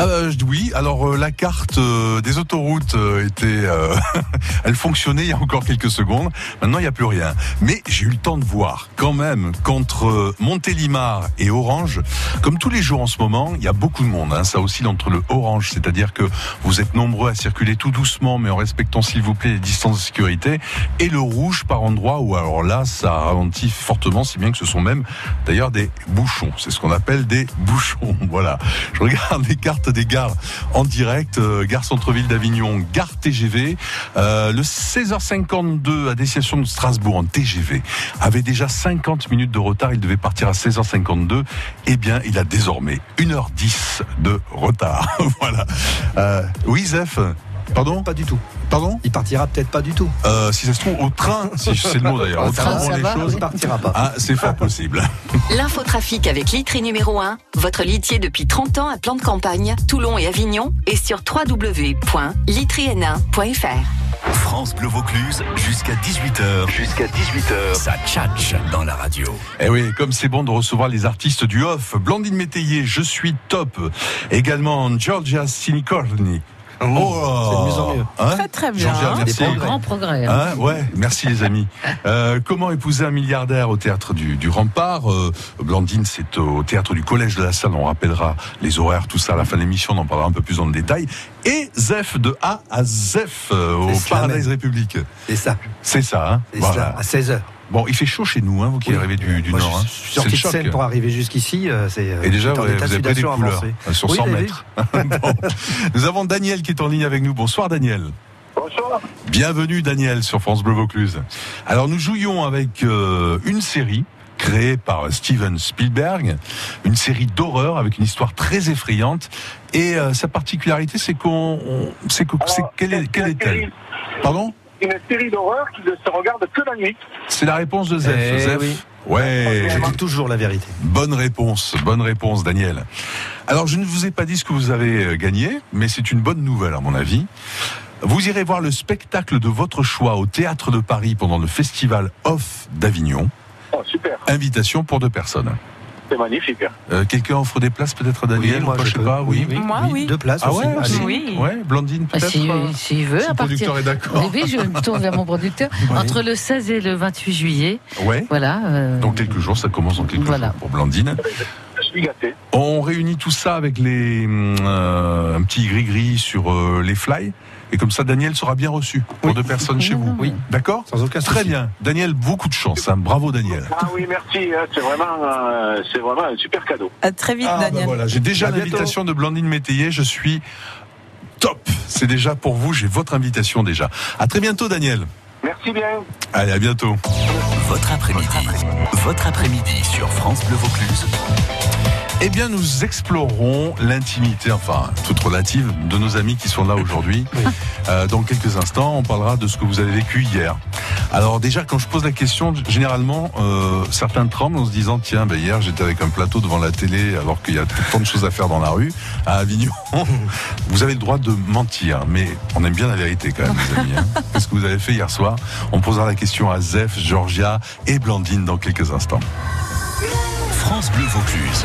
Ah, bah, oui, alors euh, la carte euh, des autoroutes euh, était, euh, elle fonctionnait il y a encore quelques secondes. Maintenant, il n'y a plus rien. Mais j'ai eu le temps de voir quand même qu'entre euh, Montélimar et Orange, comme tous les jours en ce moment, il y a beaucoup de monde. hein. ça oscille entre le orange, c'est-à-dire que vous êtes nombreux à circuler tout doucement, mais en respectant s'il vous plaît les distances de sécurité, et le rouge par endroit où alors là, ça ralentit fortement, si bien que ce sont même d'ailleurs des bouchons. C'est ce qu'on appelle des bouchons. Voilà. Je regarde les cartes des gares en direct. Euh, gare centre-ville d'Avignon, gare TGV. Euh, le 16h52 à destination de Strasbourg en TGV avait déjà 50 minutes de retard. Il devait partir à 16h52. Eh bien, il a désormais 1h10 de retard. voilà. Euh, oui, Zef Pardon Pas du tout. Pardon Il partira peut-être pas du tout. euh, Si ça se trouve, au train, si c'est le mot d'ailleurs, au train, les va, choses. Il partira pas. Ah, c'est fort possible. L'infotrafic avec Litry numéro 1, votre litier depuis 30 ans à plan de campagne, Toulon et Avignon, et sur www.litryn1.fr. France Bleu Vaucluse jusqu'à 18h. Jusqu'à 18h. Ça tchatche dans la radio. Eh oui, comme c'est bon de recevoir les artistes du off. Blandine Métayer, je suis top. Également Georgia Sinicorni. Oh, c'est de mieux en mieux. Hein Très, très bien. Des merci. Un grand progrès. hein. Hein, ouais, merci les amis. Euh, comment épouser un milliardaire au théâtre du, du Rempart? Euh, Blandine, c'est au théâtre du Collège de la Salle. On rappellera les horaires, tout ça à la fin de l'émission. On en parlera un peu plus dans le détail. Et Zef de A à Zef euh, au Paradise. République. C'est ça. C'est ça. Hein C'est Voilà. ça, à 16h. Bon, il fait chaud chez nous, hein, vous qui Oui. arrivez du, du Moi, Nord. je hein. suis sorti de scène pour arriver jusqu'ici. euh, c'est, euh, Et déjà, vous vous de avez pris des couleurs euh, sur Oui, 100 vous avez mètres. Bon. Nous avons Daniel qui est en ligne avec nous. Bonsoir Daniel. Bonsoir. Bienvenue Daniel sur France Bleu Vaucluse. Alors nous jouions avec euh, une série créée par Steven Spielberg, une série d'horreur avec une histoire très effrayante. Et euh, sa particularité, c'est qu'on, on- c'est que, c'est quelle est, quelle est-elle Pardon Une série d'horreur qui ne se regarde que la nuit. C'est la réponse de Zef. Eh Zef. oui. Ouais. Je dis toujours la vérité. Bonne réponse, bonne réponse, Daniel. Alors, je ne vous ai pas dit ce que vous avez euh, gagné, mais c'est une bonne nouvelle, à mon avis. Vous irez voir le spectacle de votre choix au Théâtre de Paris pendant le Festival Off d'Avignon. Oh, super. Invitation pour deux personnes. C'est magnifique. Euh, Quelqu'un offre des places peut-être à Daniel Oui, moi, ou pas, je sais pas, oui. Oui, Moi, oui. Deux places Ah aussi. ouais, Allez. Oui. Ouais, Blandine Ah, peut-être si, euh, veut, si à le producteur est d'accord. Oui, je me tourne vers mon producteur. Entre le 16 et le 28 juillet, Ouais. voilà. euh, Donc quelques jours, ça commence dans quelques Voilà. jours pour Blandine. Je suis gâté. On réunit tout ça avec les hum, euh, un petit gris-gris sur euh, les fly. Et comme ça, Daniel sera bien reçu pour deux personnes chez vous. Oui. D'accord Sans aucun Très souci. bien. Daniel, beaucoup de chance. hein. Bravo, Daniel. Ah oui, merci. hein, C'est vraiment, euh, c'est vraiment un super cadeau. À très vite, Ah, bah Daniel. voilà, j'ai déjà l'invitation de Blandine Métayer. Je suis top. C'est déjà pour vous. J'ai votre invitation déjà. À très bientôt, Daniel. Merci bien. Allez, à bientôt. Votre après-midi. Votre après-midi sur France Bleu Vaucluse. Eh bien, nous explorerons l'intimité, enfin, toute relative, de nos amis qui sont là aujourd'hui. Euh, dans quelques instants, on parlera de ce que vous avez vécu hier. Alors déjà, quand je pose la question, généralement, euh, certains tremblent en se disant, tiens, ben, hier, j'étais avec un plateau devant la télé, alors qu'il y a tant de choses à faire dans la rue, à Avignon. vous avez le droit de mentir, mais on aime bien la vérité quand même, les amis. hein. Qu'est-ce que vous avez fait hier soir? On posera la question à Zef, Georgia et Blandine dans quelques instants. France Bleu Vaucluse.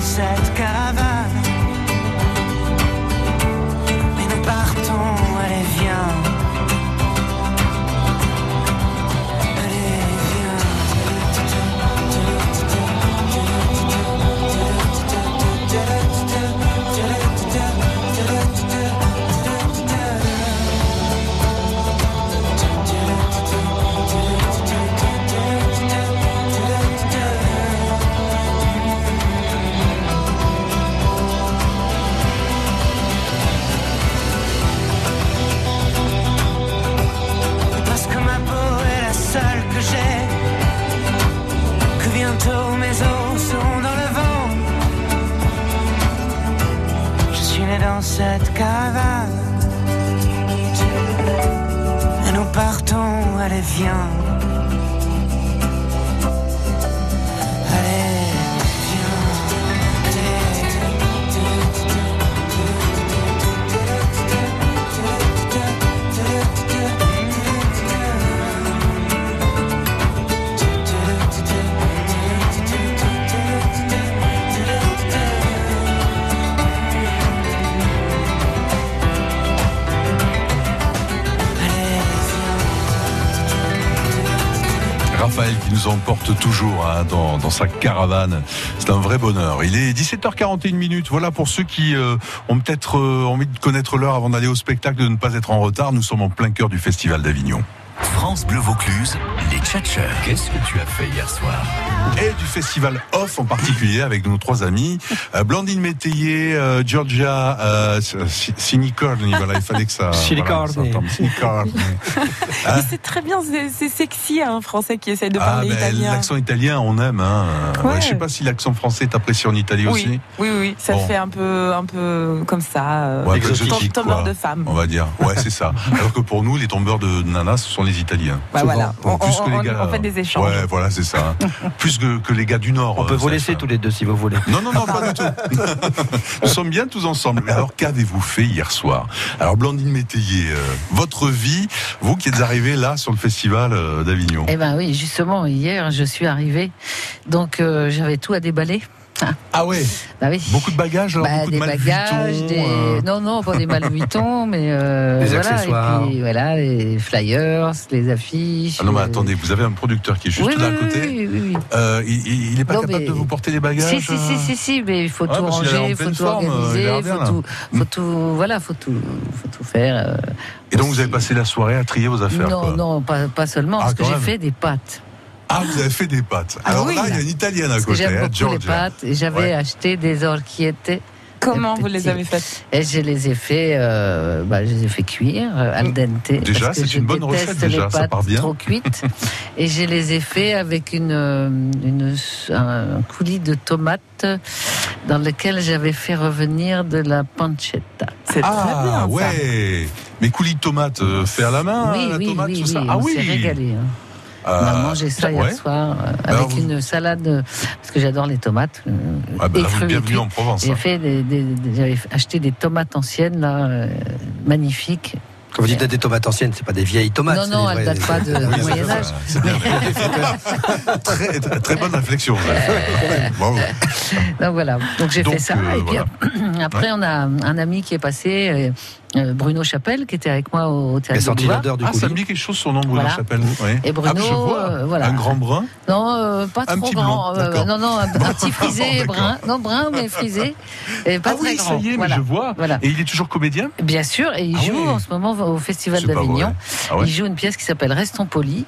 cette caravane. Toujours hein, dans, dans sa caravane. C'est un vrai bonheur. Il est 17h41 minutes. Voilà pour ceux qui euh, ont peut-être euh, envie de connaître l'heure avant d'aller au spectacle, de ne pas être en retard. Nous sommes en plein cœur du Festival d'Avignon. France Bleu Vaucluse, les tchatcheurs. Qu'est-ce que tu as fait hier soir? Et du festival Off en particulier avec nos trois amis, euh, Blandine Métayer, euh, Georgia euh, Sinicorni. Voilà, il fallait que ça. Sinicorni. voilà, c'est très bien, c'est- sexy un Français qui essaie de Ah, parler ben, italien. l'accent italien, on aime. Hein. Ouais, Ouais. je sais pas si l'accent français est apprécié en Italie aussi. Oui, oui, oui, ça Bon. fait un peu, un peu comme ça. euh, Ouais, exotique, tombeur quoi. de femmes. On va dire. Ouais, c'est ça. Alors que pour nous, les tombeurs de nana, ce sont les Italiens. Bah voilà. Bon, On- plus on- que les gars. on fait des échanges. Ouais, voilà, c'est ça. plus que, que les gars du Nord. On peut euh, vous ça- laisser tous les deux si vous voulez. Non, non, non, pas du tout. Nous sommes bien tous ensemble. Mais alors, qu'avez-vous fait hier soir? Alors, Blandine Métayer, euh, votre vie, vous qui êtes arrivée là sur le festival euh, d'Avignon. Eh ben oui, justement, hier, je suis arrivée. Donc, euh, j'avais tout à déballer. Ah ouais Bah oui. Beaucoup de bagages, alors, Bah, beaucoup des de bagages, des... euh, non non pas des Malvuitons, mais euh, Des voilà, accessoires. Et puis voilà les flyers, les affiches. Ah non, mais euh, attendez, vous avez un producteur qui est juste oui, là à côté. oui, oui, oui. Euh, il- il il est pas Non, capable mais- de vous porter les bagages Si, si, si, si, si, mais il faut Ouais, tout ranger, il faut tout forme, organiser, il faut tout, faut tout, voilà, faut tout, faut tout faire. euh. Et donc, vous avez passé la soirée à trier vos affaires non, quoi. non, pas, pas seulement, Ah, parce que j'ai fait des pâtes. Ah, vous avez fait des pâtes. Ah Alors oui, là, il y a une italienne à côté, j'aime hein, beaucoup les Georgia. pâtes et j'avais Ouais. acheté des orchiettes. Comment vous les avez faites Et je les ai fait, euh, bah, je les ai fait cuire euh, al dente. Déjà, c'est une bonne recette, déjà, les ça part bien. trop cuites. et je les ai fait avec une, euh, une un coulis de tomates dans lequel j'avais fait revenir de la pancetta. C'est Ah, ouais. Mais coulis de tomates euh, fait à la main, oui, la oui, tomate, oui, tout ça. oui, ah on oui. régalé. hein. Euh, On a mangé ça hier ouais. soir euh, Alors, avec vous- une salade, parce que j'adore les tomates. euh, Ah bah, vous, bienvenue en Provence, J'ai hein. fait des, des- des- j'avais acheté des tomates anciennes là, euh, magnifiques. Quand vous dites des tomates anciennes, c'est pas des vieilles tomates. Non, non, elles datent pas de- Oui, Moyen Âge. c'est bien. très, très, très bonne réflexion. Bravo. Donc voilà, donc j'ai Donc, fait ça. euh, et puis voilà. après, on a un ami qui est passé, Bruno Chapelle, qui était avec moi au théâtre de Boulevard. Ah, ça me dit quelque chose son nom, Bruno Voilà. Chapelle. Et Bruno, Ah, je vois. euh, voilà. Un grand brun. Non, euh, pas Un trop petit grand. blond, euh, non, non, un, un petit frisé brun. Non, brun, mais frisé. Et pas ah très oui, grand. ça y est, mais je vois. Voilà. Et il est toujours comédien Bien sûr, et il Ah joue en ce moment au Festival d'Avignon. Ah ouais Il joue une pièce qui s'appelle Restons polis,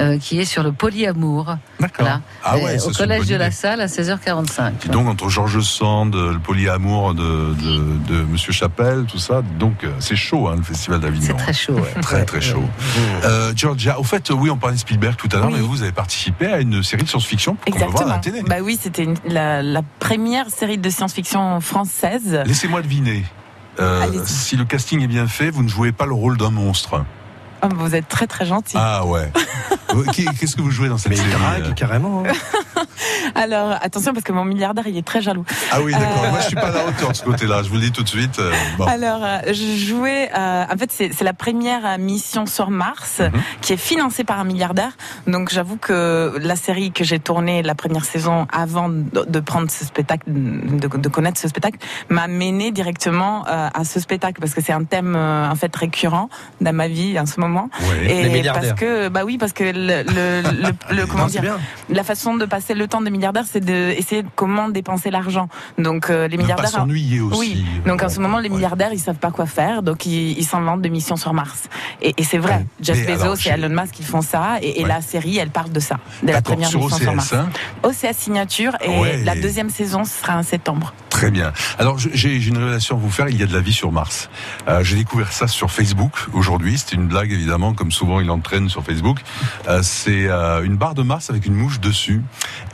euh, qui est sur le polyamour. D'accord. Ah ouais, Euh, au collège de la. Salle à 16h45. Dis donc, entre Georges Sand, le polyamour de, de, de Monsieur Chapelle, tout ça, donc c'est chaud, hein, le Festival d'Avignon. C'est très chaud. ouais. Très très chaud. Euh, Georgia, au fait, oui, on parlait de Spielberg tout à l'heure, Oui. mais vous avez participé à une série de science-fiction qu'on peut voir à Exactement. la télé. Bah oui, c'était une- la, la première série de science-fiction française. Laissez-moi deviner. Euh, si le casting est bien fait, vous ne jouez pas le rôle d'un monstre. Oh, vous êtes très très gentil. Ah ouais. Qu'est-ce que vous jouez dans cette Mais série drague euh carrément. hein. Alors attention parce que mon milliardaire il est très jaloux. Ah oui, d'accord. Euh, Moi, je suis pas à la hauteur de ce côté-là. Je vous le dis tout de suite. euh, bon. Alors, je jouais. euh, en fait, c'est la première mission sur Mars Mhm. qui est financée par un milliardaire. Donc, j'avoue que la série que j'ai tournée la première saison avant de, prendre ce spectacle, de, de connaître ce spectacle, m'a mené directement euh, à ce spectacle parce que c'est un thème euh, en fait récurrent dans ma vie en ce moment. Ouais. Et Les milliardaires. parce que bah oui, parce que le, le, le- le- comment Non, dire, la façon de passer le temps des milliardaires, c'est d'essayer de comment dépenser l'argent. Donc euh, les milliardaires. s'ennuyer aussi. Oui. Donc en ce moment, les milliardaires, ils savent pas quoi faire, donc ils s'inventent des missions sur Mars. Et, et c'est vrai. Ouais. Jeff Bezos alors, et Elon Musk, ils font ça, et, et Ouais. la série, elle parle de ça, de la première sur mission sur Mars. OCS. hein. OCS signature, et la deuxième saison ce sera en septembre. Très bien. Alors j'ai une révélation à vous faire. Il y a de la vie sur Mars. Euh, j'ai découvert ça sur Facebook aujourd'hui. C'était une blague évidemment, comme souvent il entraîne sur Facebook. Euh, c'est euh, une barre de Mars avec une mouche dessus.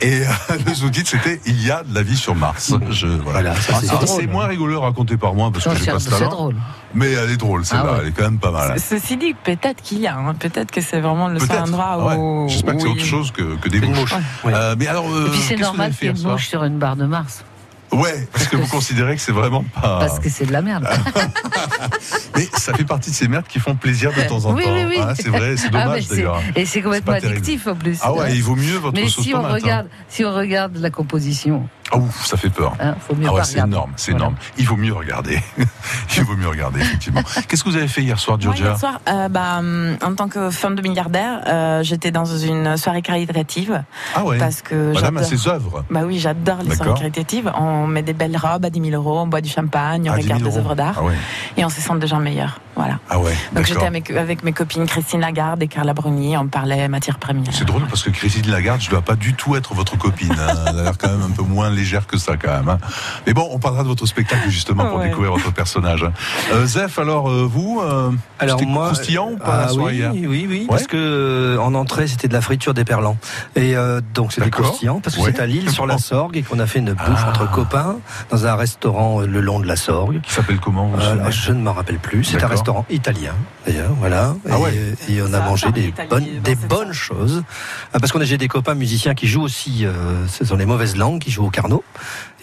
Et euh, le sous-titre c'était Il y a de la vie sur Mars. Je, voilà. Voilà, ça, c'est moins rigolo raconté par moi parce que j'ai pas ce c'est talent. drôle. Mais elle est drôle, celle-là. Ah ouais. Elle est quand même pas mal. Ce- Ceci dit, peut-être qu'il y a, hein, peut-être que c'est vraiment le seul endroit Ouais. où. J'espère que c'est autre chose que, que des mouches. Ouais. Euh, mais alors, euh, Et puis c'est normal qu'il y ait une mouche sur une barre de Mars. Ouais, parce que vous considérez que c'est vraiment pas. Parce que c'est de la merde. Mais ça fait partie de ces merdes qui font plaisir de temps en oui, temps. oui, oui. Ah, c'est vrai, c'est Ah, dommage c'est- d'ailleurs. Et c'est complètement addictif en plus. Ah ouais, il vaut mieux votre Mais sauce si on hein. regarde, si on regarde la composition, Ah ouf, ça fait peur. Hein, faut mieux ah ouais, c'est regarder. énorme, c'est Voilà. énorme. Il vaut mieux regarder. Il vaut mieux regarder, effectivement. Qu'est-ce que vous avez fait hier soir, Moi, Georgia hier soir, euh, bah, hum, en tant que femme de milliardaire, euh, j'étais dans une soirée caritative. Ah ouais. Parce que Madame a ses œuvres. Bah oui, j'adore les soirées caritatives. On met des belles robes à 10 000 euros, on boit du champagne, on À 10 000 regarde des œuvres d'art Ah ouais. et on se sent déjà meilleur. Voilà. Ah ouais. Donc j'étais avec, avec mes copines Christine Lagarde et Carla Bruni, on parlait matière première. C'est drôle parce que Christine Lagarde, je dois pas du tout être votre copine. hein. Elle a l'air quand même un peu moins légère que ça, quand même. hein. Mais bon, on parlera de votre spectacle justement pour Ouais. découvrir votre personnage. hein. Euh, Zef, alors euh, vous, euh, Alors c'était moi, croustillant ou pas la ah soirée oui, hier oui, oui, Ouais. parce que euh, en entrée c'était de la friture d'éperlan et euh, donc c'était croustillant parce que Ouais. c'est à Lille sur la Sorgue et qu'on a fait une bouffe Ah. entre copains dans un restaurant euh, le long de la Sorgue. Qui s'appelle comment Euh, Je ne m'en rappelle plus. C'est un restaurant italien d'ailleurs, voilà. Ah et, ouais. et on a Ça mangé des bonnes, des choses Ah, parce qu'on a j'ai des copains musiciens qui jouent aussi. euh, ce sont les mauvaises langues qui jouent au carnot. Et,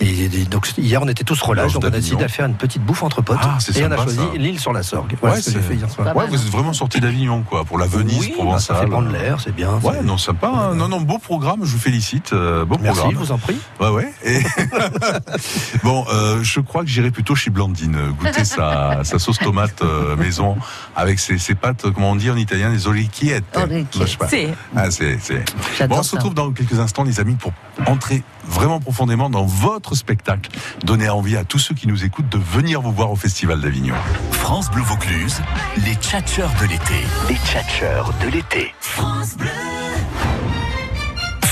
et donc hier on était tous relâches, donc on a décidé de faire une petite bouffe entre potes. Ah, et on a choisi l'île sur la Sorgue. Voilà Ouais, ce que j'ai c'est- fait hier soir. Ouais, vous êtes vraiment sorti d'Avignon, quoi, pour la Venise Oui, bah, provençale. ça fait prendre l'air, c'est bien. Ouais, non, sympa. hein. Non, non, beau programme, je vous félicite. euh, beau Merci, je programme. vous en prie. Ouais, ouais. Et- bon, euh, je crois que j'irai plutôt chez Blandine euh, goûter sa, sa sauce tomate euh, maison avec ses, ses pâtes, comment on dit en italien, les pas. C'est- Ah, c'est, c'est. J'adore Bon, on se retrouve dans quelques instants, les amis, pour entrer vraiment profondément dans votre spectacle. Donner envie à tous ceux qui nous écoutent de venir vous voir au Festival d'Avignon. France Bleu Vaucluse, les tchatcheurs de l'été. Les tchatcheurs de l'été. France Bleu.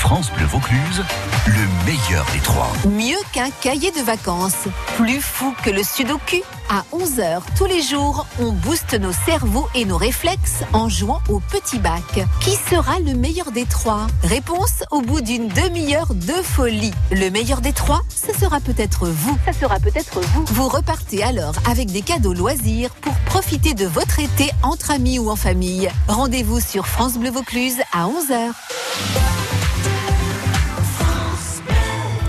France Bleu Vaucluse, le meilleur des trois. Mieux qu'un cahier de vacances. Plus fou que le sudoku. À 11h tous les jours, on booste nos cerveaux et nos réflexes en jouant au petit bac. Qui sera le meilleur des trois? Réponse au bout d'une demi-heure de folie. Le meilleur des trois, ce sera peut-être vous. Ça sera peut-être vous. Vous repartez alors avec des cadeaux loisirs pour profiter de votre été entre amis ou en famille. Rendez-vous sur France Bleu Vaucluse à 11h.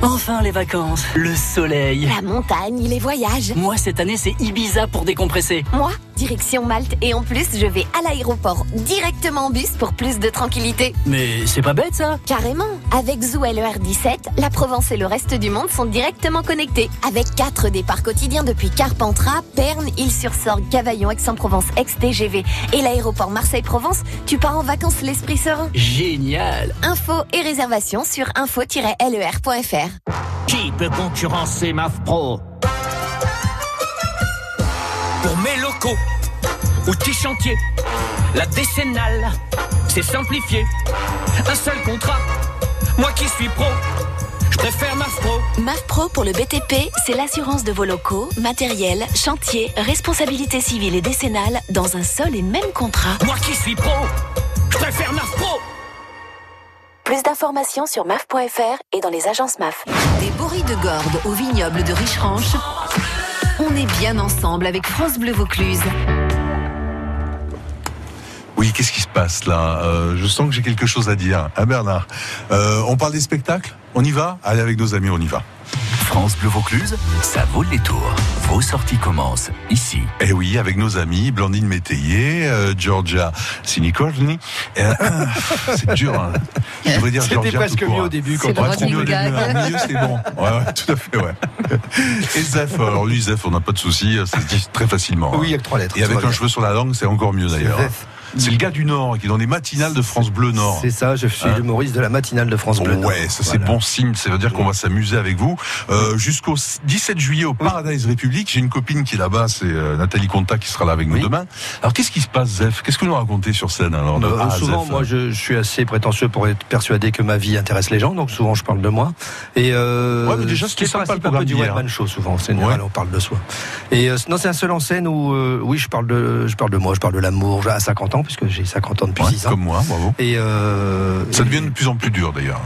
Enfin les vacances, le soleil. La montagne, les voyages. Moi cette année c'est Ibiza pour décompresser. Moi, direction Malte. Et en plus, je vais à l'aéroport directement en bus pour plus de tranquillité. Mais c'est pas bête ça? Carrément. Avec Zoo et le R17, la Provence et le reste du monde sont directement connectés. Avec quatre départs quotidiens depuis Carpentras, Berne, Île-sur-Sorgue, Cavaillon, Aix-en-Provence, Ex-TGV et l'aéroport Marseille-Provence, tu pars en vacances l'esprit serein. Génial Info et réservation sur info-ler.fr. Qui peut concurrencer MAF Pro Pour mes locaux, outils chantier, la décennale, c'est simplifié. Un seul contrat, moi qui suis pro, je préfère MAF Pro. MAF Pro pour le BTP, c'est l'assurance de vos locaux, matériel, chantier, responsabilité civile et décennale dans un seul et même contrat. Moi qui suis pro, je préfère MAF Pro. Plus d'informations sur MAF.fr et dans les agences MAF. Des bourris de Gordes au vignoble de Richeranche. On est bien ensemble avec France Bleu Vaucluse. Oui, qu'est-ce qui se passe là? Euh, Je sens que j'ai quelque chose à dire. Hein, Bernard Euh, On parle des spectacles? On y va? Allez, avec nos amis, on y va. France Bleu Vaucluse, ça vaut le détour. Vos sorties commencent ici. Eh oui, avec nos amis Blandine Métayer, euh, Georgia Sinicorni. Euh, c'est dur. Hein. Je devrais dire C'était Georgia presque mieux au hein. début, quand même. c'est mieux au début. Hein. Milieu, c'est bon. Ouais, ouais, tout à fait, ouais. Et Zef, alors lui, Zef, on n'a pas de souci, ça se dit très facilement. hein. Oui, avec trois lettres, Et avec un bien. cheveu sur la langue, c'est encore mieux d'ailleurs. Zef. C'est le gars du Nord qui est dans les matinales de France Bleu Nord. C'est ça, je suis Hein l'humoriste de la matinale de France Bleu. Nord. Ouais, ça c'est bon signe. Ça veut dire qu'on va s'amuser avec vous euh, jusqu'au 17 juillet au Paradise République. J'ai une copine qui est là-bas, c'est euh, Nathalie Conta qui sera là avec nous demain. Alors qu'est-ce qui se passe, Zef Qu'est-ce que vous nous racontez sur scène alors de Euh, souvent, Zef moi, je, je suis assez prétentieux pour être persuadé que ma vie intéresse les gens, donc souvent je parle de moi. Et euh, Ouais, mais déjà, ce c'était qui est sympa, principe le programme du one man show. Souvent, c'est général, on parle de soi. Et euh, non, c'est un seul en scène où, euh, oui, je parle de, je parle de moi, je parle de l'amour à 50 ans, puisque j'ai 50 ans depuis Ouais, 6 ans. comme moi, bravo. Et euh, Ça devient de plus en plus dur d'ailleurs.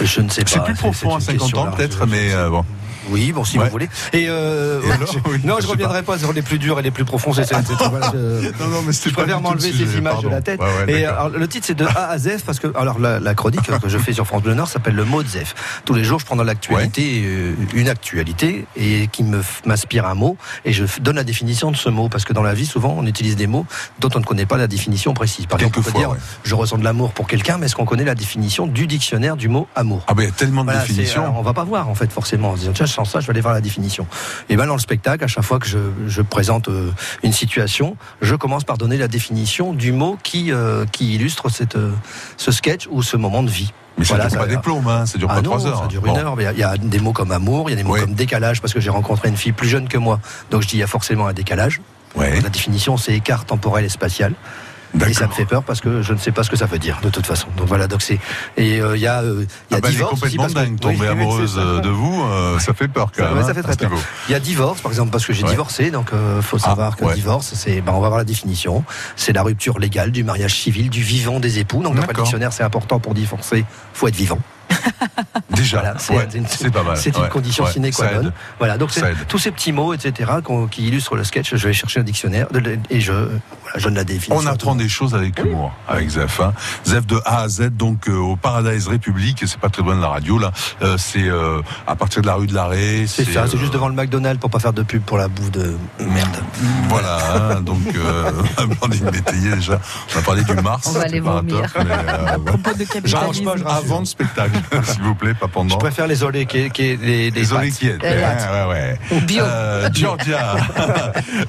je ne sais pas. C'est plus profond à une 50 question ans peut-être, mais euh, bon. Oui, bon, si Ouais. vous voulez. Et, euh, Et alors, oui, non, je je reviendrai pas. sur les plus durs et les plus profonds. C'est, voilà, je, Non, non, mais je préfère m'enlever ces images pardon. de la tête. Ouais, ouais, et alors, le titre, c'est de A à Z, parce que alors la, la chronique que je fais sur France Bleu Nord s'appelle le mot de Zef. Tous les jours, je prends dans l'actualité euh, une actualité et qui me m'inspire un mot et je donne la définition de ce mot parce que dans la vie, souvent, on utilise des mots dont on ne connaît pas la définition précise. Par exemple, on peut dire je ressens de l'amour pour quelqu'un, mais est-ce qu'on connaît la définition du dictionnaire du mot amour? Ah ben il y a tellement de Voilà, définitions. alors, on va pas voir en fait forcément. En se disant tiens, je sens ça, je vais aller voir la définition. Et ben dans le spectacle, à chaque fois que je, je présente euh, une situation, je commence par donner la définition du mot qui euh, qui illustre cette euh, ce sketch ou ce moment de vie. Mais ça Voilà, dure pas des plombes, hein, ça dure Ah pas non, trois heures. Ça dure Bon. une heure. Il y a des mots comme amour, il y a des mots Oui. comme décalage parce que j'ai rencontré une fille plus jeune que moi. Donc je dis il y a forcément un décalage. Ouais. La définition c'est écart temporel et spatial. Et ça me fait peur parce que je ne sais pas ce que ça veut dire de toute façon. Donc voilà, donc c'est et euh, il y a euh, il y a Ah bah, divorce aussi, complètement parce que- dingue, Oui, tomber oui, amoureuse euh, de vous, euh, ça fait peur quand Ça, même. ouais, hein, ça fait très peur. Il y a divorce, par exemple, parce que j'ai Ouais. divorcé, donc euh, faut savoir que ouais. divorce, c'est, ben, on va voir la définition. C'est la rupture légale du mariage civil, du vivant des époux. Donc, d'après le dictionnaire, c'est important pour divorcer, faut être vivant. Déjà, Voilà, c'est, ouais, une- pas mal. C'est une ouais, condition ouais, sine qua non. Voilà, donc tous ces petits mots, etc., qui illustrent le sketch. Je vais chercher un dictionnaire et je, voilà, je donne la définition. On apprend des choses avec humour, avec Zef. Hein. Zef de A à Z, donc euh, au Paradise République, c'est pas très loin de la radio là. Euh, c'est euh, à partir de la rue de l'Arrêt. C'est ça, c'est juste devant le McDonald's pour pas faire de pub pour la bouffe de merde. Voilà, hein, donc euh, Blandine Métayer déjà. On a parlé du Mars. On va les vomir. mais, euh, J'arrange pas, avant le spectacle, s'il vous plaît, pas pendant. Je préfère les olés qui, qui les, Les oreilles qui aident. Les Ouais, ouais, ouais. Ou bio. Euh, Georgia,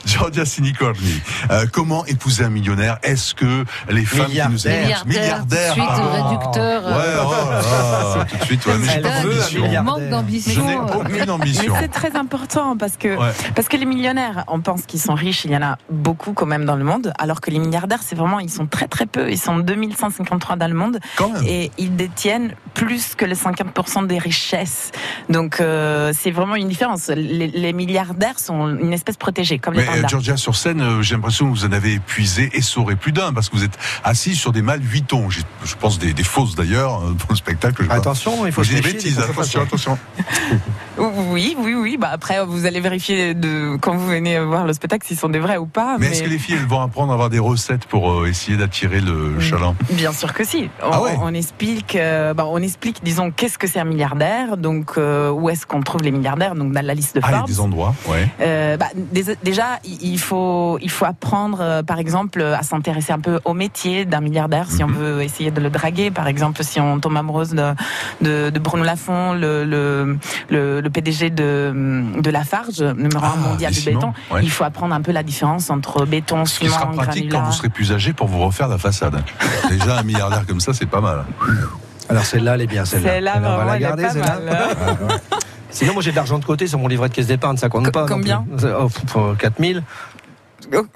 Georgia Sinicorni. Euh, comment épouser un millionnaire? Est-ce que les femmes qui nous Milliardaire. écoutent, Milliardaire, tout de suite, réducteur. Ouais, oh là là, tout de suite, ouais, mais j'ai d'ambition. Manque Je d'ambition. n'ai aucune Mais ambition. c'est très important parce que, Ouais. parce que les millionnaires, on pense qu'ils sont riches, il y en a beaucoup quand même dans le monde, alors que les milliardaires, c'est vraiment, ils sont très très peu, ils sont 2153 dans le monde Quand même. et ils détiennent plus que les 50% des richesses. Donc euh, c'est vraiment une différence. Les, les milliardaires sont une espèce protégée, comme les Mais euh, pandas. Georgia, sur scène, euh, j'ai l'impression que vous en avez épuisé et sauré plus d'un, parce que vous êtes assis sur des mâles Vuitton. J'ai- Je pense des, des fausses d'ailleurs, pour le spectacle. je. Attention, il faut J'ai se des bêtises, des attention, attention. Oui, oui, oui. Bah après, vous allez vérifier de quand vous venez voir le spectacle s'ils sont des vrais ou pas. Mais est-ce que les filles, elles vont apprendre à avoir des recettes pour euh, essayer d'attirer le chaland? Bien sûr que si. On, Ah ouais on explique, euh, bah, on explique, disons, qu'est-ce que c'est un milliardaire, donc euh, où est-ce qu'on trouve les milliardaires, donc dans la liste de Ah, il y a Forbes. des endroits, ouais. Euh, bah, déjà, il faut, il faut apprendre, euh, par exemple, à s'intéresser un peu au métier d'un milliardaire, si on Mhm. veut essayer de le draguer. Par exemple, si on tombe amoureuse de, de, de Bruno Lafont, le, le, le, le PDG de, de Lafarge, numéro un Ah, mondial du béton, ouais. il faut apprendre un peu la différence entre béton, Ce qui sera ciment, pratique quand vous serez plus âgé pour vous refaire la façade. Déjà, un milliardaire comme ça, c'est pas mal. Alors celle-là, elle est bien, celle-là. Celle-là, on va la garder, celle-là. Sinon, moi j'ai de l'argent de côté sur mon livret de caisse d'épargne, ça compte Co- pas. combien plus. oh, pff, euh, 4000 Oh,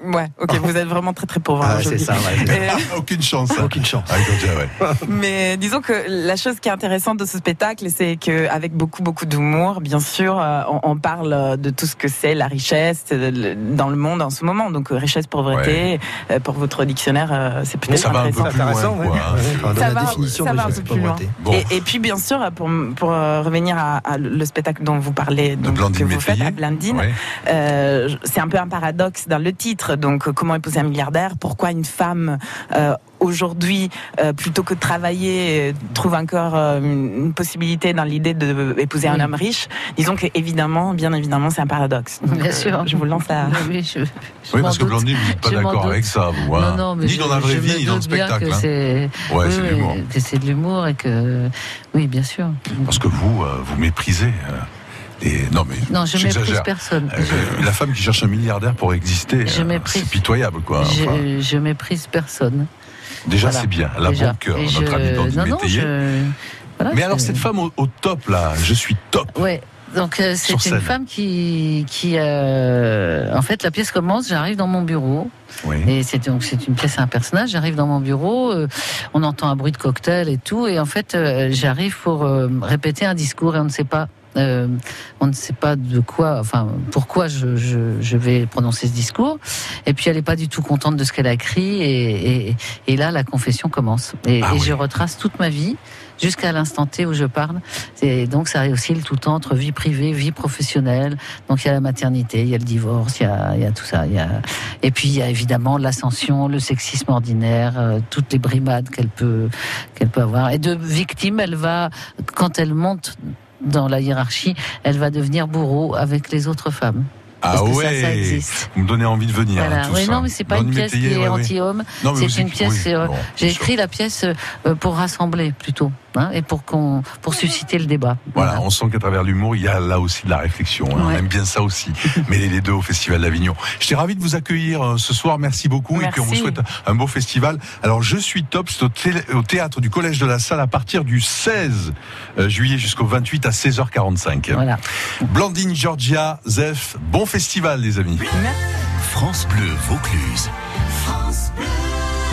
ouais, ok, vous êtes vraiment très très pauvre. Ah, hein, je c'est ça, ouais. Et- Aucune chance. hein. Aucune chance. Ah, ouais. Mais disons que la chose qui est intéressante de ce spectacle, c'est qu'avec beaucoup beaucoup d'humour, bien sûr, euh, on, on parle de tout ce que c'est la richesse euh, dans le monde en ce moment. Donc euh, richesse, pauvreté, euh, pour votre dictionnaire, c'est peut-être Ça va un peu intéressant. plus loin, quoi. Enfin, dans Ça la va, définition ça de va un richesse peu plus loin. pauvreté. Bon. Et, et puis bien sûr, pour, pour revenir à, à le spectacle dont vous parlez, donc, Blandine que vous faites à Blandine, Ouais. euh, c'est un peu un paradoxe dans le titre. Donc, euh, comment épouser un milliardaire Pourquoi une femme euh, aujourd'hui, euh, plutôt que de travailler, trouve encore euh, une possibilité dans l'idée d'épouser un Oui. homme riche Disons que évidemment, bien évidemment, c'est un paradoxe. Donc, Bien euh, sûr. je vous lance la. Oui, je, je Oui, m'en parce que. Blandine, vous n'êtes pas d'accord avec ça, vous. hein. Non, non, mais ni je- dans la vraie vie, ni dans le spectacle. hein. c'est Ouais, oui, de l'humour. que c'est de l'humour et que oui, bien sûr. Parce que vous, euh, vous méprisez. Non, mais Non, je méprise personne. Euh, La femme qui cherche un milliardaire pour exister, Je euh, méprise. c'est pitoyable, quoi. Enfin, Je, je méprise personne. déjà, Voilà. c'est bien. Elle a Déjà. bon cœur, Et notre je- ami Non, non, Métayer. je- voilà, Mais alors, cette femme au, au top, là, je suis top. Ouais. Donc euh, c'est une scène. femme qui, qui euh, en fait la pièce commence. J'arrive dans mon bureau Oui. et c'est donc c'est une pièce à un personnage. J'arrive dans mon bureau, euh, on entend un bruit de cocktail et tout, et en fait euh, j'arrive pour euh, répéter un discours et on ne sait pas Euh, on ne sait pas de quoi, enfin, pourquoi je, je, je vais prononcer ce discours. Et puis, elle n'est pas du tout contente de ce qu'elle a écrit. Et, et, et là, la confession commence. Et, Ah et oui. je retrace toute ma vie jusqu'à l'instant T où je parle. Et donc, ça oscille tout le temps entre vie privée, vie professionnelle. Donc, il y a la maternité, il y a le divorce, il y a, il y a tout ça. Il y a... Et puis, il y a évidemment l'ascension, le sexisme ordinaire, euh, toutes les brimades qu'elle peut, qu'elle peut avoir. Et de victime, elle va, quand elle monte dans la hiérarchie, elle va devenir bourreau avec les autres femmes. Ah Parce ouais, ça, ça existe. vous me donnez envie de venir. Voilà. hein, tout Oui, ça. non, mais c'est pas Non, une pièce qui est ouais, anti-homme. C'est une pièce. oui, euh, bon, J'ai écrit la pièce euh, pour rassembler plutôt, hein, et pour qu'on, pour susciter le débat. Voilà, on sent qu'à travers l'humour, il y a là aussi de la réflexion. hein. On aime bien ça aussi. Mêler les deux au Festival d'Avignon. J'étais ravi de vous accueillir euh, ce soir. Merci beaucoup. Et puis on vous souhaite un beau festival. Alors je suis top, c'est au, théâtre du Collège de la Salle à partir du 16 euh, juillet jusqu'au 28 à 16h45. Voilà. Blandine, Georgia, Zef, bon festival les amis. France Bleu Vaucluse.